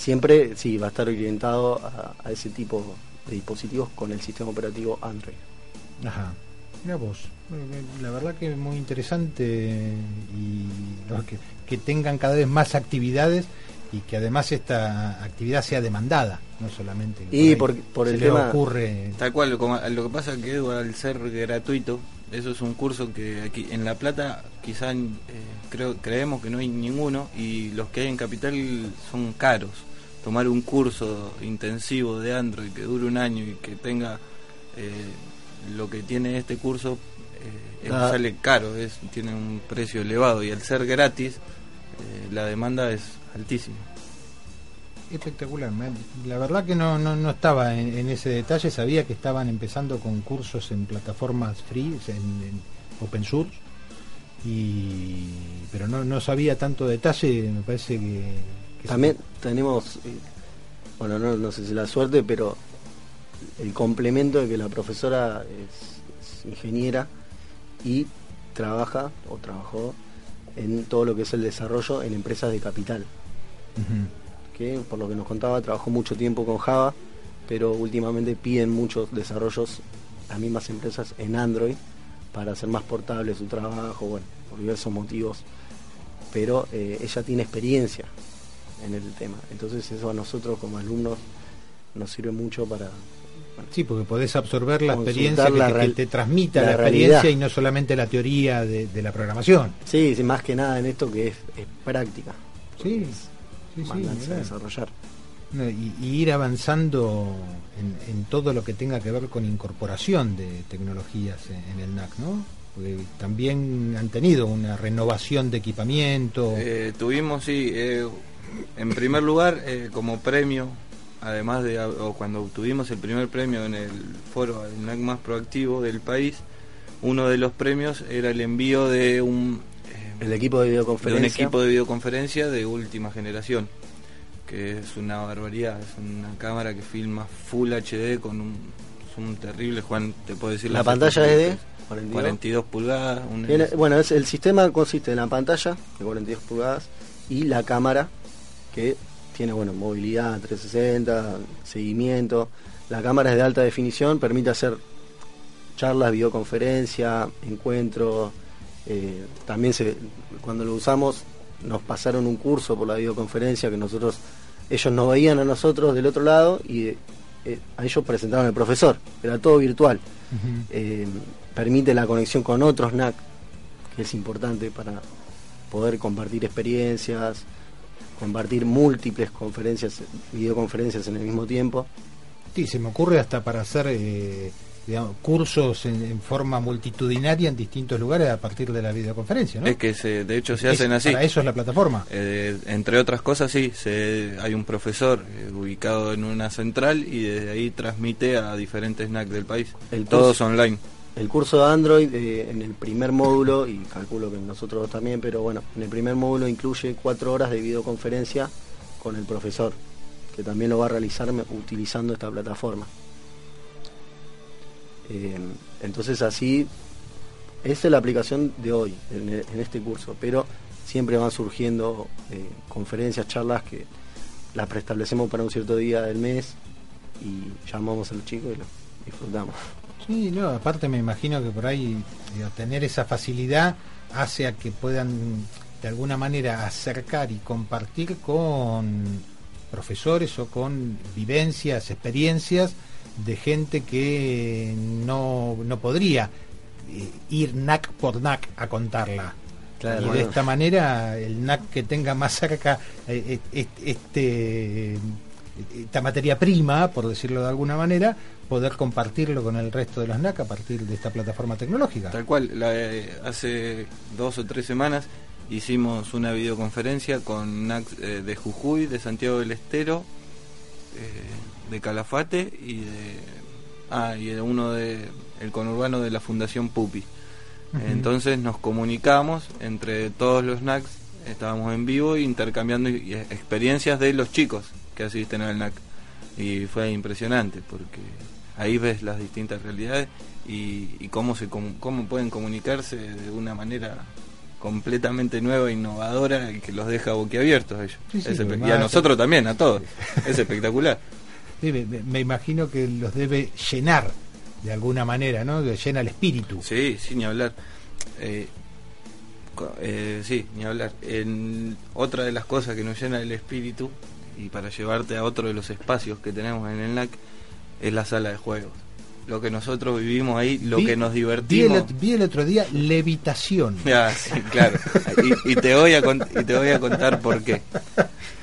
siempre sí va a estar orientado a, a ese tipo de dispositivos con el sistema operativo Android. Ajá. Mira vos, la verdad que es muy interesante y ¿no? que, que tengan cada vez más actividades y que además esta actividad sea demandada, no solamente Y por- por se el le tema- ocurre Tal cual, como- lo que pasa es que Edu, al ser gratuito, eso es un curso que aquí en La Plata quizá eh, creo, creemos que no hay ninguno y los que hay en Capital son caros. Tomar un curso intensivo de Android que dure un año y que tenga eh, lo que tiene este curso eh, es- Ah. sale caro, es, tiene un precio elevado y al ser gratis eh, la demanda es altísima. espectacular. La verdad que no, no, no estaba en, en ese detalle, sabía que estaban empezando con cursos en plataformas free, en, en open source, y, pero no, no sabía tanto detalle, me parece que... También tenemos, eh, bueno, no, no sé si la suerte, pero el complemento de que la profesora es, es ingeniera y trabaja o trabajó en todo lo que es el desarrollo en empresas de capital. Que por lo que nos contaba trabajó mucho tiempo con Java, pero últimamente piden muchos desarrollos las mismas empresas en Android para hacer más portable su trabajo, bueno, por diversos motivos. Pero eh, ella tiene experiencia en el tema, entonces eso a nosotros como alumnos nos sirve mucho para Sí, porque podés absorber la experiencia que, la te- que te transmita la, la experiencia realidad. y no solamente la teoría de, de la programación. Sí, sí, más que nada en esto que es, es práctica. Sí, sí, sí, a desarrollar. Y, y ir avanzando en, en todo lo que tenga que ver con incorporación de tecnologías en, en el NAC, ¿no? Porque también han tenido una renovación de equipamiento. Eh, tuvimos, sí, eh, en primer lugar, eh, como premio, además de o cuando obtuvimos el primer premio en el foro el NAC más proactivo del país, uno de los premios era el envío de un, eh, El equipo de de videoconferencia. un equipo de videoconferencia de última generación, que es una barbaridad, es una cámara que filma Full HD con un terrible, Juan, te puedo decir La pantalla es de especificaciones. 42. 42 pulgadas, un bueno, es, el sistema consiste en la pantalla de 42 pulgadas y la cámara que tiene bueno movilidad 360, seguimiento. La cámara es de alta definición, permite hacer charlas, videoconferencia, encuentros. eh, también se, cuando lo usamos nos pasaron un curso por la videoconferencia que nosotros ellos nos veían a nosotros del otro lado y eh, a ellos presentaron al profesor. Era todo virtual. Eh, permite la conexión con otros NAC, que es importante para poder compartir experiencias, compartir múltiples conferencias, videoconferencias en el mismo tiempo. Sí, se me ocurre hasta para hacer eh, digamos, cursos en, en forma multitudinaria en distintos lugares a partir de la videoconferencia, ¿no? Es que se, de hecho se Es- hacen así. Para eso es la plataforma. Eh, entre otras cosas, sí, se, hay un profesor eh, ubicado en una central y desde ahí transmite a diferentes NAC del país. El Todos curso- online. El curso de Android eh, en el primer módulo, y calculo que nosotros también, pero bueno, en el primer módulo incluye cuatro horas de videoconferencia con el profesor, que también lo va a realizar utilizando esta plataforma. Eh, entonces así, esta es la aplicación de hoy, en, e- en este curso, pero siempre van surgiendo eh, conferencias, charlas que las preestablecemos para un cierto día del mes y llamamos a los chicos y lo disfrutamos. Sí, no, aparte me imagino que por ahí digo, tener esa facilidad hace a que puedan de alguna manera acercar y compartir con profesores o con vivencias, experiencias de gente que no, no podría eh, ir NAC por NAC a contarla. Claro, y de esta manera el NAC que tenga más cerca eh, eh, este esta materia prima, por decirlo de alguna manera, poder compartirlo con el resto de los NAC a partir de esta plataforma tecnológica. Tal cual, la, eh, hace dos o tres semanas hicimos una videoconferencia con NAC eh, de Jujuy, de Santiago del Estero, eh, de Calafate y de, ah, y uno de el conurbano de la Fundación Pupi. Entonces nos comunicamos entre todos los NACs, estábamos en vivo intercambiando y- y experiencias de los chicos que asisten al NAC. Y fue impresionante porque ahí ves las distintas realidades y, y cómo, se, cómo pueden comunicarse de una manera completamente nueva, innovadora y que los deja boquiabiertos a ellos. Sí, sí, y a nosotros también, a todos. Es espectacular. Sí, me, imagino que los debe llenar de alguna manera, ¿no? Que llena el espíritu. Sí, sin ni hablar. Eh, eh, sí, ni hablar. En otra de las cosas que nos llena el espíritu y para llevarte a otro de los espacios que tenemos en el NAC es la sala de juegos. Lo que nosotros vivimos ahí, lo Vi- que nos Vi el, divertimos. vi el otro día levitación. Ah, sí, claro. Y, y te voy a y te voy a contar por qué.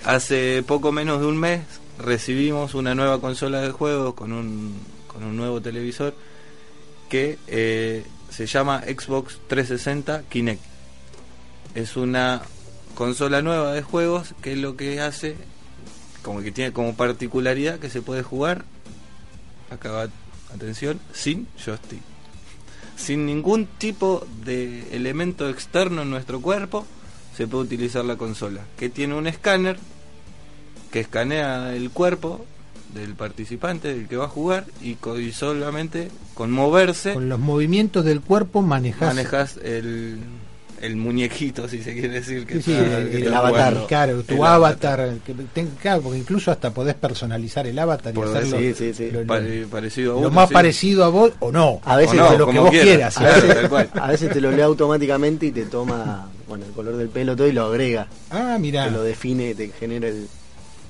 Hace poco menos de un mes recibimos una nueva consola de juegos con un, con un nuevo televisor que eh, se llama Xbox 360 Kinect. Es una consola nueva de juegos que lo que hace, como que tiene como particularidad que se puede jugar, acá va, atención, sin joystick sin ningún tipo de elemento externo en nuestro cuerpo, se puede utilizar la consola, que tiene un escáner que escanea el cuerpo del participante, del que va a jugar, y, co- y solamente con moverse Con los movimientos del cuerpo manejas. manejas el, el muñequito, si se quiere decir, que Sí, sí, está- el, que el avatar, jugando. claro, tu El avatar, que ten- claro, porque incluso hasta podés personalizar el avatar y hacerlo ser, sí, sí. lo, lo- Pare- parecido a lo uno, más sí. parecido a vos o no. A veces, no, de lo que como vos quieras, quieras. a, claro, veces, tal cual. a veces te lo lee automáticamente y te toma bueno, el color del pelo todo y lo agrega. Ah, mira, Te lo define, te genera el,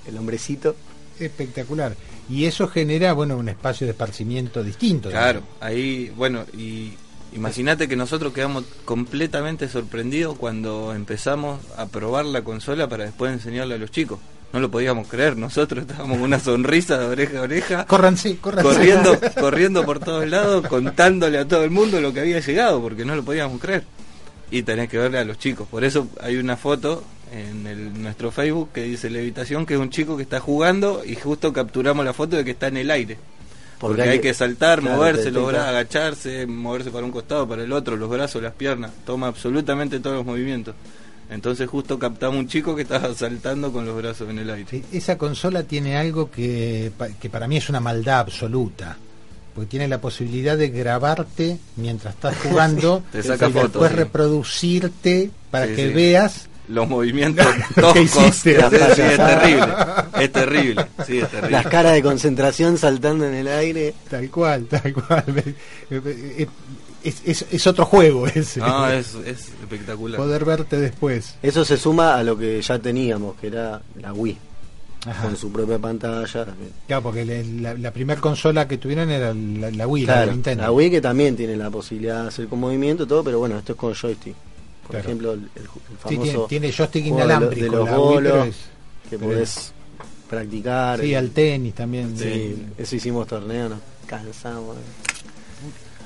el hombrecito. espectacular. Y eso genera, bueno, un espacio de esparcimiento distinto. Claro, ahí, bueno, y imagínate que nosotros quedamos completamente sorprendidos cuando empezamos a probar la consola para después enseñarla a los chicos. No lo podíamos creer, nosotros estábamos con una sonrisa de oreja a oreja, Córranse, córranse. corriendo, corriendo por todos lados, contándole a todo el mundo lo que había llegado, porque no lo podíamos creer. Y tenés que verle a los chicos. Por eso hay una foto en el- nuestro Facebook que dice Levitación, que es un chico que está jugando y justo capturamos la foto de que está en el aire. Porque, hay que saltar, claro, moverse, brazos, agacharse, moverse para un costado, para el otro, los brazos, las piernas. Toma absolutamente todos los movimientos. Entonces justo captamos un chico que estaba saltando con los brazos en el aire. Sí, Esa consola tiene algo que, que para mí es una maldad absoluta. Porque tiene la posibilidad de grabarte mientras estás jugando Te saca y fotos, después sí. reproducirte para Sí, que veas Los movimientos ¿Qué toscos. hiciste? Sí, sí, es terrible. Es terrible. Sí, es terrible. Las caras de concentración saltando en el aire. tal cual, tal cual. Es, es- es otro juego ese. No, es, es espectacular. Poder verte después. Eso se suma a lo que ya teníamos, que era la Wii, Ajá. con su propia pantalla. Claro, porque la, la primera consola que tuvieron era la, la Wii, la Claro, de Nintendo. la Wii que también tiene la posibilidad de hacer con movimiento y todo, pero bueno, esto es con joystick. Por Claro. ejemplo, el, el Sí, famoso tiene, tiene joystick de inalámbrico. de los bolos que podés practicar. Sí, el- al tenis también. sí, eso hicimos torneo, nos cansamos.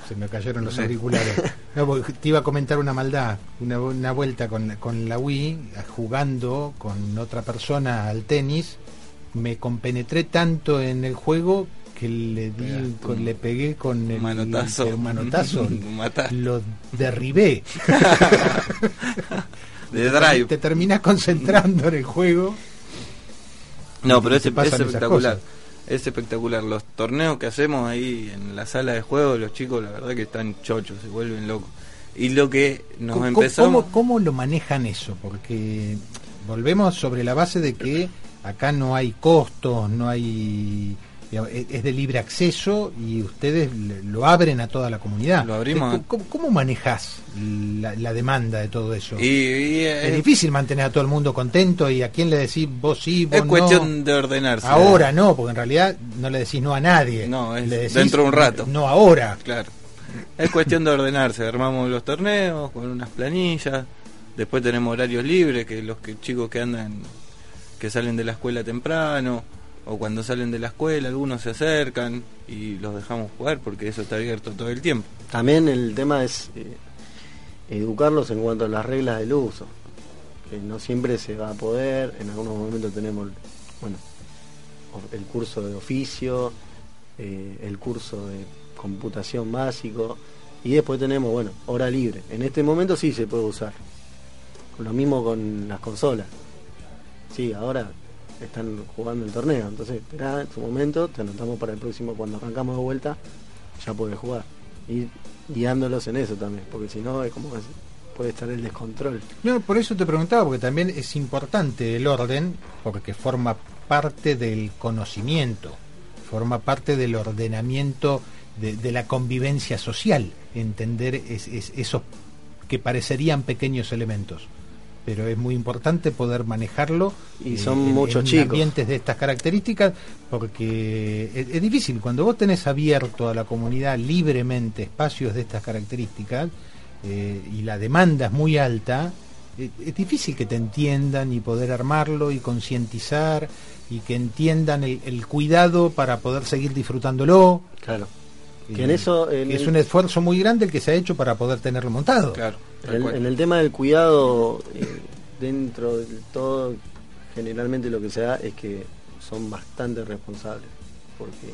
Se me cayeron los Sí. auriculares. No, te iba a comentar una maldad. Una, una vuelta con, con la Wii, jugando con otra persona al tenis, me compenetré tanto en el juego que le di, con- le pegué con el manotazo. el manotazo. Lo derribé. De drive. Te terminas concentrando en el juego. No, pero es, es espectacular. Es espectacular. Los torneos que hacemos ahí en la sala de juego, los chicos, la verdad que están chochos, se vuelven locos. Y lo que nos ¿Cómo, empezamos. cómo- cómo lo manejan eso? Porque volvemos sobre la base de que acá no hay costos, no hay es es de libre acceso y ustedes lo abren a toda la comunidad. Lo abrimos. ¿Cómo, cómo- manejas la, la demanda de todo eso? Y, y es es, difícil mantener a todo el mundo contento y a quién le decís vos sí, vos es no. cuestión de ordenarse. Ahora no, porque en realidad no le decís no a nadie. No, es Le decís dentro de un rato. No ahora. Claro. Es cuestión de ordenarse. Armamos los torneos con unas planillas. Después tenemos horarios libres, que los que chicos que andan, que salen de la escuela temprano, o cuando salen de la escuela, algunos se acercan y los dejamos jugar porque eso está abierto todo el tiempo. También el tema es eh, educarlos en cuanto a las reglas del uso, que no siempre se va a poder, en algunos momentos tenemos, bueno, el curso de oficio, eh, el curso de computación básico, y después tenemos, bueno, hora libre. En este momento sí se puede usar. Lo mismo con las consolas. Sí, ahora están jugando el torneo, entonces esperá en su momento, te anotamos para el próximo, cuando arrancamos de vuelta, ya puedes jugar. Y guiándolos en eso también, porque si no es como puede estar el descontrol. No, por eso te preguntaba, porque también es importante el orden, porque forma parte del conocimiento, forma parte del ordenamiento de, la convivencia social, entender es- es- esos que parecerían pequeños elementos. Pero es muy importante poder manejarlo Y eh, son en- muchos en chicos. ambientes de estas características, porque es, es difícil. Cuando vos tenés abierto a la comunidad libremente espacios de estas características eh, y la demanda es muy alta, eh, es difícil que te entiendan y poder armarlo y concientizar y que entiendan el, el cuidado para poder seguir disfrutándolo. Claro. Que en eso, en es el- un esfuerzo muy grande el que se ha hecho para poder tenerlo montado. Claro. En el, en el tema del cuidado, eh, dentro de todo, generalmente lo que se da es que son bastante responsables, porque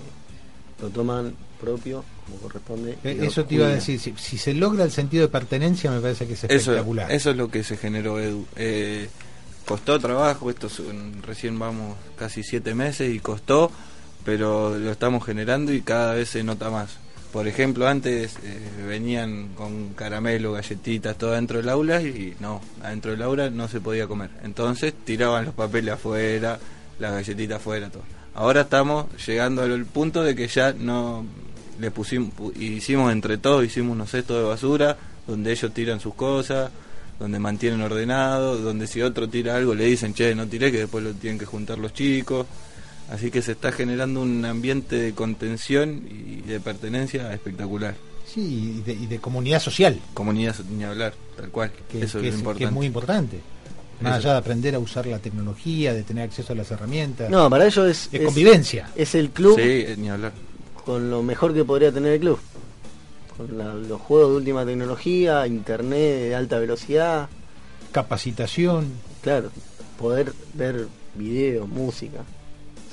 lo toman propio como corresponde. Eh, Eso te iba a decir, si, si se logra el sentido de pertenencia me parece que es espectacular. eso es lo que se generó, Edu. Eh, costó trabajo, esto recién vamos casi siete meses y costó, pero lo estamos generando y cada vez se nota más. Por ejemplo, antes eh, venían con caramelo, galletitas, todo adentro del aula y no, adentro del aula no se podía comer. Entonces tiraban los papeles afuera, las galletitas afuera, todo. Ahora estamos llegando al punto de que ya no le pusimos, pu- hicimos entre todos, hicimos unos cestos de basura donde ellos tiran sus cosas, donde mantienen ordenado, donde si otro tira algo le dicen, che, no tiré, que después lo tienen que juntar los chicos. Así que se está generando un ambiente de contención y de pertenencia espectacular. Sí, y de, y de comunidad social, Comunidad ni hablar, tal cual. que, Eso que es es, lo que importante. es muy importante. Más Eso. allá de aprender a usar la tecnología, de tener acceso a las herramientas. No, para ellos es, Es convivencia. Es el club Sí, eh, ni hablar. con lo mejor que podría tener el club. Con la- los juegos de última tecnología, internet de alta velocidad, Capacitación. claro, poder ver videos, música,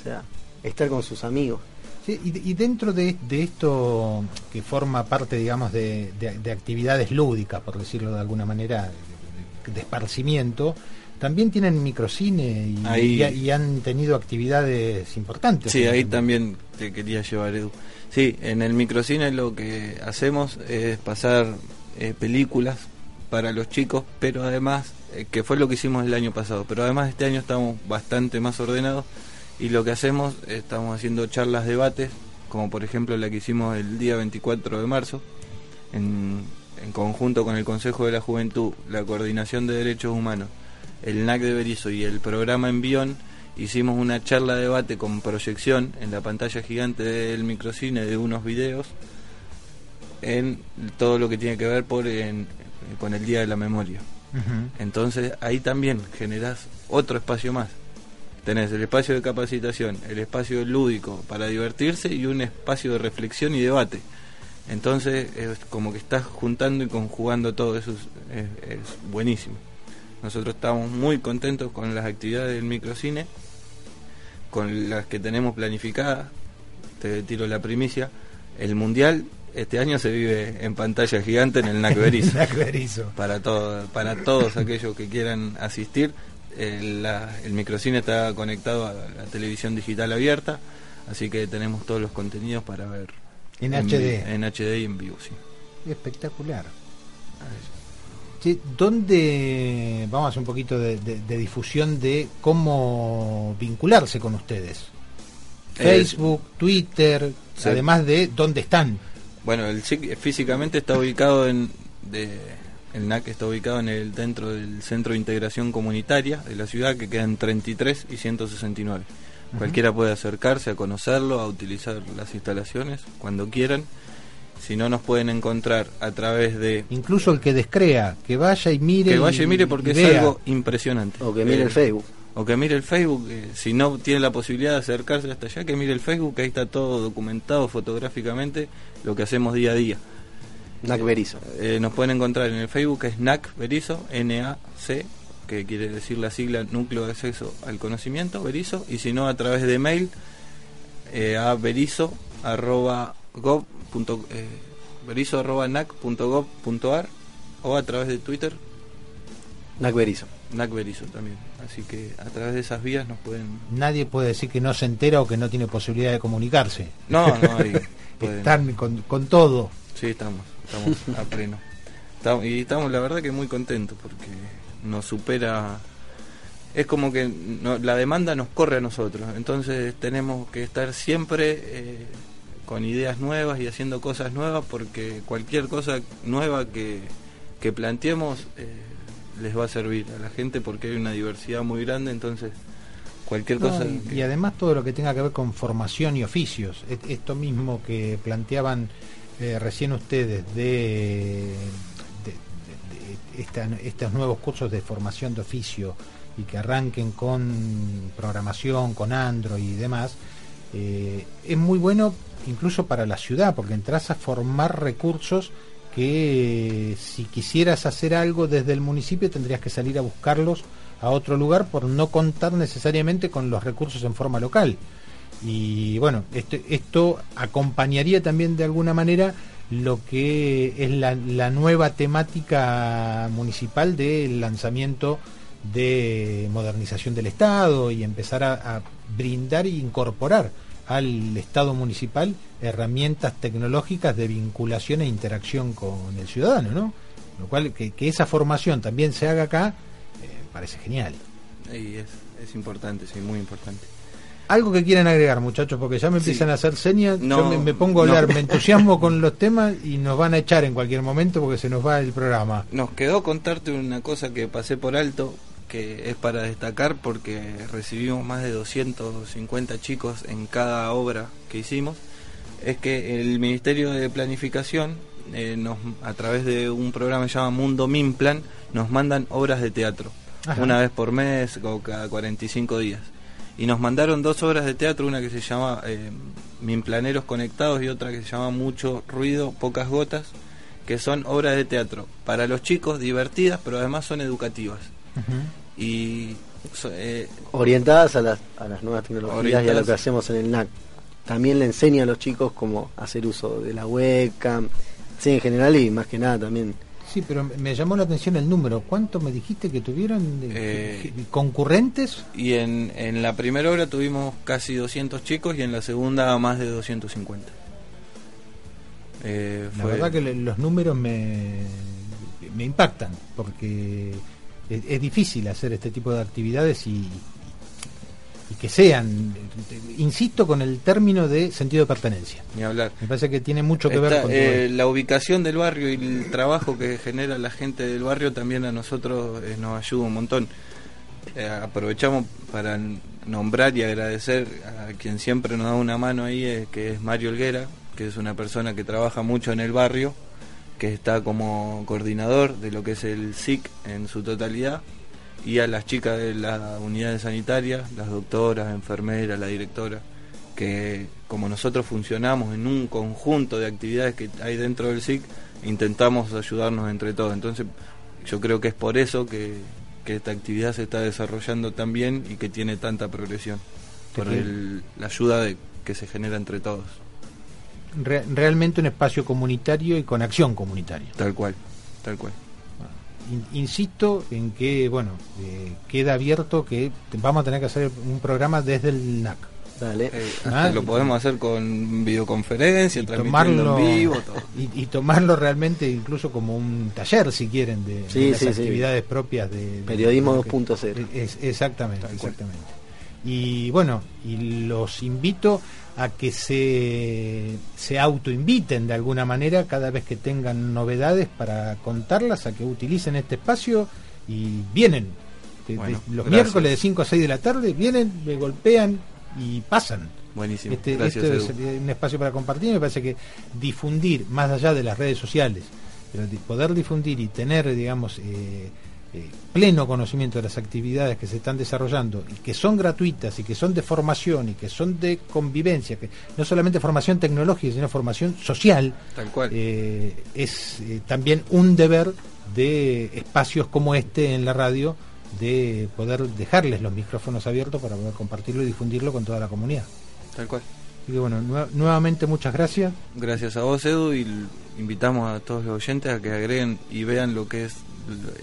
sea, estar con sus amigos. Sí, y, y dentro de, de esto que forma parte, digamos, de, de- de actividades lúdicas, por decirlo de alguna manera, de, de esparcimiento, también tienen microcine y, Ahí- y- y han tenido actividades importantes. Sí, ahí también te quería llevar, Edu. Sí, en el microcine lo que hacemos es pasar eh, películas para los chicos, pero además, eh, que fue lo que hicimos el año pasado, pero además este año estamos bastante más ordenados y lo que hacemos, estamos haciendo charlas, debates, como por ejemplo la que hicimos el día 24 de marzo, en, en conjunto con el Consejo de la Juventud, la Coordinación de Derechos Humanos, el NAC de Berizo y el programa Envión, hicimos una charla debate con proyección en la pantalla gigante del microcine de unos videos en todo lo que tiene que ver por en- con el Día de la Memoria. Entonces ahí también generás otro espacio más. Tenés el espacio de capacitación, el espacio lúdico para divertirse y un espacio de reflexión y debate. Entonces es como que estás juntando y conjugando todo eso, es, buenísimo. Nosotros estamos muy contentos con las actividades del microcine, con las que tenemos planificadas. Te tiro la primicia. El mundial este año se vive en pantalla gigante en el NAC Berizo NAC Berizo. para todo, para todos aquellos que quieran asistir. El, la- el microcine está conectado a la televisión digital abierta, así que tenemos todos los contenidos para ver En HD. en HD y en vivo, sí. Espectacular. Che, ¿Dónde vamos a hacer un poquito de, de- de difusión de cómo vincularse con ustedes? Eh, Facebook, Twitter, sí. además de dónde están. Bueno, el SIC físicamente está ubicado en de, el NAC está ubicado en el dentro del Centro de Integración Comunitaria de la ciudad que quedan 33 y 169. Ujú. Cualquiera puede acercarse a conocerlo, a utilizar las instalaciones cuando quieran. Si no nos pueden encontrar a través de Incluso el que descrea, que vaya y mire. que vaya y mire porque es vea. algo impresionante. O que mire Eh, el Facebook. O que mire el Facebook, eh, si no tiene la posibilidad de acercarse hasta allá, que mire el Facebook, que ahí está todo documentado fotográficamente, lo que hacemos día a día. NAC Berizo. Eh, nos pueden encontrar en el Facebook, que es NAC Berizo, N-A-C, que quiere decir la sigla Núcleo de Acceso al Conocimiento, Berizo, y si no, a través de mail, eh, a berizo, arroba, gov, punto, eh, berizo, arroba, nac, punto gov, punto ar, o a través de Twitter, NAC Berizo. NAC Berizo también. Así que a través de esas vías nos pueden... Nadie puede decir que no se entera o que no tiene posibilidad de comunicarse. No, no, ahí pueden- Están con, con todo. Sí, estamos, estamos a pleno. Estamos- y estamos, la verdad, que muy contentos porque nos supera. Es como que no- la demanda nos corre a nosotros, entonces tenemos que estar siempre eh, con ideas nuevas y haciendo cosas nuevas porque cualquier cosa nueva que, que planteemos eh, les va a servir a la gente porque hay una diversidad muy grande, entonces cualquier No, cosa... y, que- y además todo lo que tenga que ver con formación y oficios. Et- Esto mismo que planteaban eh, recién ustedes de, de- de- de esta- estos nuevos cursos de formación de oficio y que arranquen con programación, con Android y demás, eh, es muy bueno incluso para la ciudad porque entras a formar recursos que eh, si quisieras hacer algo desde el municipio tendrías que salir a buscarlos a otro lugar por no contar necesariamente con los recursos en forma local. Y bueno, esto, esto acompañaría también de alguna manera lo que es la, la nueva temática municipal del lanzamiento de modernización del Estado y empezar a, brindar e incorporar al Estado municipal herramientas tecnológicas de vinculación e interacción con el ciudadano, ¿no? Lo cual, que, esa formación también se haga acá, parece genial. Y es, es importante, sí, muy importante. Algo que quieran agregar, muchachos, porque ya me Sí. empiezan a hacer señas, No, yo me, me pongo a no. hablar, me entusiasmo con los temas y nos van a echar en cualquier momento porque se nos va el programa. Nos quedó contarte una cosa que pasé por alto, que es para destacar porque recibimos más de 250 chicos en cada obra que hicimos. Es que el Ministerio de Planificación, eh, nos, a través de un programa que se llama Mundo Minplan, nos mandan obras de teatro, Ajá. una vez por mes o cada 45 días. Y nos mandaron dos obras de teatro, una que se llama eh, Minplaneros Conectados y otra que se llama Mucho Ruido, Pocas Gotas, que son obras de teatro para los chicos divertidas, pero además son educativas. Y so- eh, orientadas a las, a las nuevas tecnologías y a lo que hacemos en el NAC. También le enseña a los chicos cómo hacer uso de la webcam, sí, en general y más que nada también. Sí, pero me- llamó la atención el número. ¿Cuánto me dijiste que tuvieron Eh, concurrentes? y en, en la primera obra tuvimos casi 200 chicos y en la segunda más de 250. Eh, La fue- verdad que los números me, me impactan, porque es, es difícil hacer este tipo de actividades y, y que sean, insisto con el término de sentido de pertenencia. Ni hablar. Me parece que tiene mucho que ver con eh, la ubicación del barrio y el trabajo que genera la gente del barrio también a nosotros eh, nos ayuda un montón. Eh, aprovechamos para nombrar y agradecer a quien siempre nos da una mano ahí, que es Mario Helguera, que es una persona que trabaja mucho en el barrio, que está como coordinador de lo que es el SIC en su totalidad, y a las chicas de las unidades sanitarias, las doctoras, enfermeras, la directora, que como nosotros funcionamos en un conjunto de actividades que hay dentro del SIC, intentamos ayudarnos entre todos. Entonces, yo creo que es por eso que, que esta actividad se está desarrollando tan bien y que tiene tanta progresión, por el- la ayuda de, que se genera entre todos. Re- realmente un espacio comunitario y con acción comunitaria. Tal cual, tal cual. In- insisto en que, bueno, eh, queda abierto que vamos a tener que hacer un programa desde el NAC. Dale. Eh, Ah, lo podemos hacer con videoconferencia, y tomarlo en vivo, todo. y, y tomarlo realmente incluso como un taller si quieren de, las sí, sí. actividades propias de, de- Periodismo de lo que- 2.0. es- exactamente exactamente y bueno y los invito a que se se autoinviten de alguna manera cada vez que tengan novedades para contarlas a que utilicen este espacio y vienen De- de- Bueno, los gracias. miércoles de 5 a 6 de la tarde vienen me golpean y pasan Buenísimo. este, Gracias, esto Edu. es un espacio para compartir. Me parece que difundir, más allá de las redes sociales, pero poder difundir y tener, digamos, eh, eh, pleno conocimiento de las actividades que se están desarrollando y que son gratuitas y que son de formación y que son de convivencia, que no solamente formación tecnológica, sino formación social, Tal cual. eh, es eh, también un deber de espacios como este en la radio de poder dejarles los micrófonos abiertos para poder compartirlo y difundirlo con toda la comunidad. Tal cual. Así que bueno, nue- nuevamente muchas gracias. Gracias a vos, Edu, y invitamos a todos los oyentes a que agreguen y vean lo que es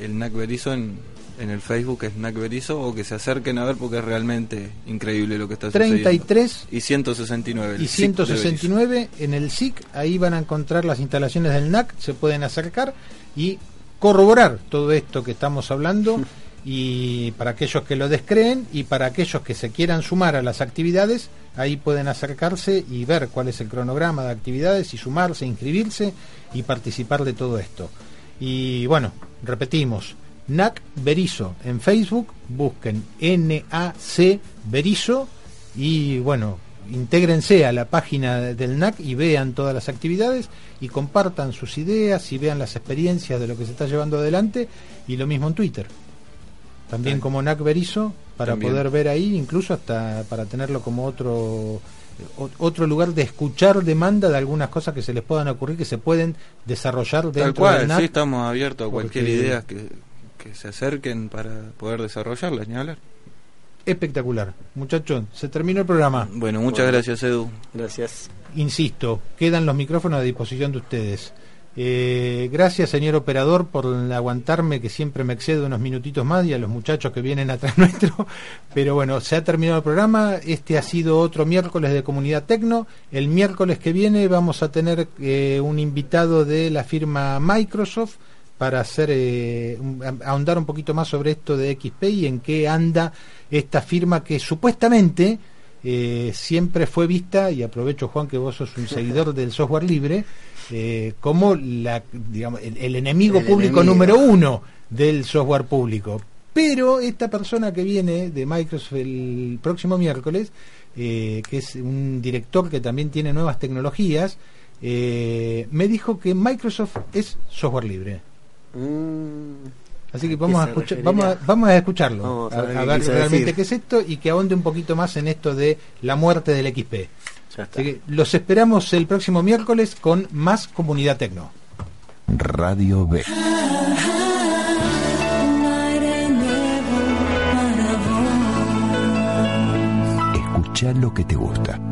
el NAC Berizo en, en el Facebook, es NAC Berizo, o que se acerquen a ver porque es realmente increíble lo que está sucediendo. 33 y 169. el y SIC de Berizo. 169 en el SIC, ahí van a encontrar las instalaciones del NAC, se pueden acercar y corroborar todo esto que estamos hablando y para aquellos que lo descreen y para aquellos que se quieran sumar a las actividades, ahí pueden acercarse y ver cuál es el cronograma de actividades y sumarse, inscribirse y participar de todo esto. Y bueno, repetimos, NAC Berizo en Facebook, busquen NAC Berizo y bueno, intégrense a la página del NAC y vean todas las actividades y compartan sus ideas y vean las experiencias de lo que se está llevando adelante y lo mismo en Twitter. También como NAC Berizo para También. poder ver ahí, incluso hasta para tenerlo como otro otro lugar de escuchar demanda de algunas cosas que se les puedan ocurrir que se pueden desarrollar dentro Tal cual, del sí, estamos abiertos a cualquier porque- idea que, que se acerquen para poder desarrollarla, ni hablar. Espectacular. Muchachos, se terminó el programa. Bueno, muchas gracias, Edu. Gracias. Insisto, quedan los micrófonos a disposición de ustedes. Eh, gracias, señor operador, por aguantarme, que siempre me excedo unos minutitos más, y a los muchachos que vienen atrás nuestro. Pero bueno, se ha terminado el programa. Este ha sido otro miércoles de Comunidad Tecno. El miércoles que viene vamos a tener eh, un invitado de la firma Microsoft para hacer eh, ahondar un poquito más sobre esto de XP y en qué anda esta firma que supuestamente siempre fue vista, y aprovecho Juan que vos sos un seguidor del software libre, eh, como la, digamos, el, el enemigo El público enemigo. número uno del software público. Pero esta persona que viene de Microsoft el próximo miércoles, eh, que es un director que también tiene nuevas tecnologías, eh, me dijo que Microsoft es software libre. Mm, Así que vamos a, escuchar, vamos, a, vamos a escucharlo, Vamos a a, ver realmente decir. qué es esto y que ahonde un poquito más en esto de la muerte del XP. Ya está. Así que los esperamos el próximo miércoles con más Comunidad Tecno. Radio B. Escucha lo que te gusta.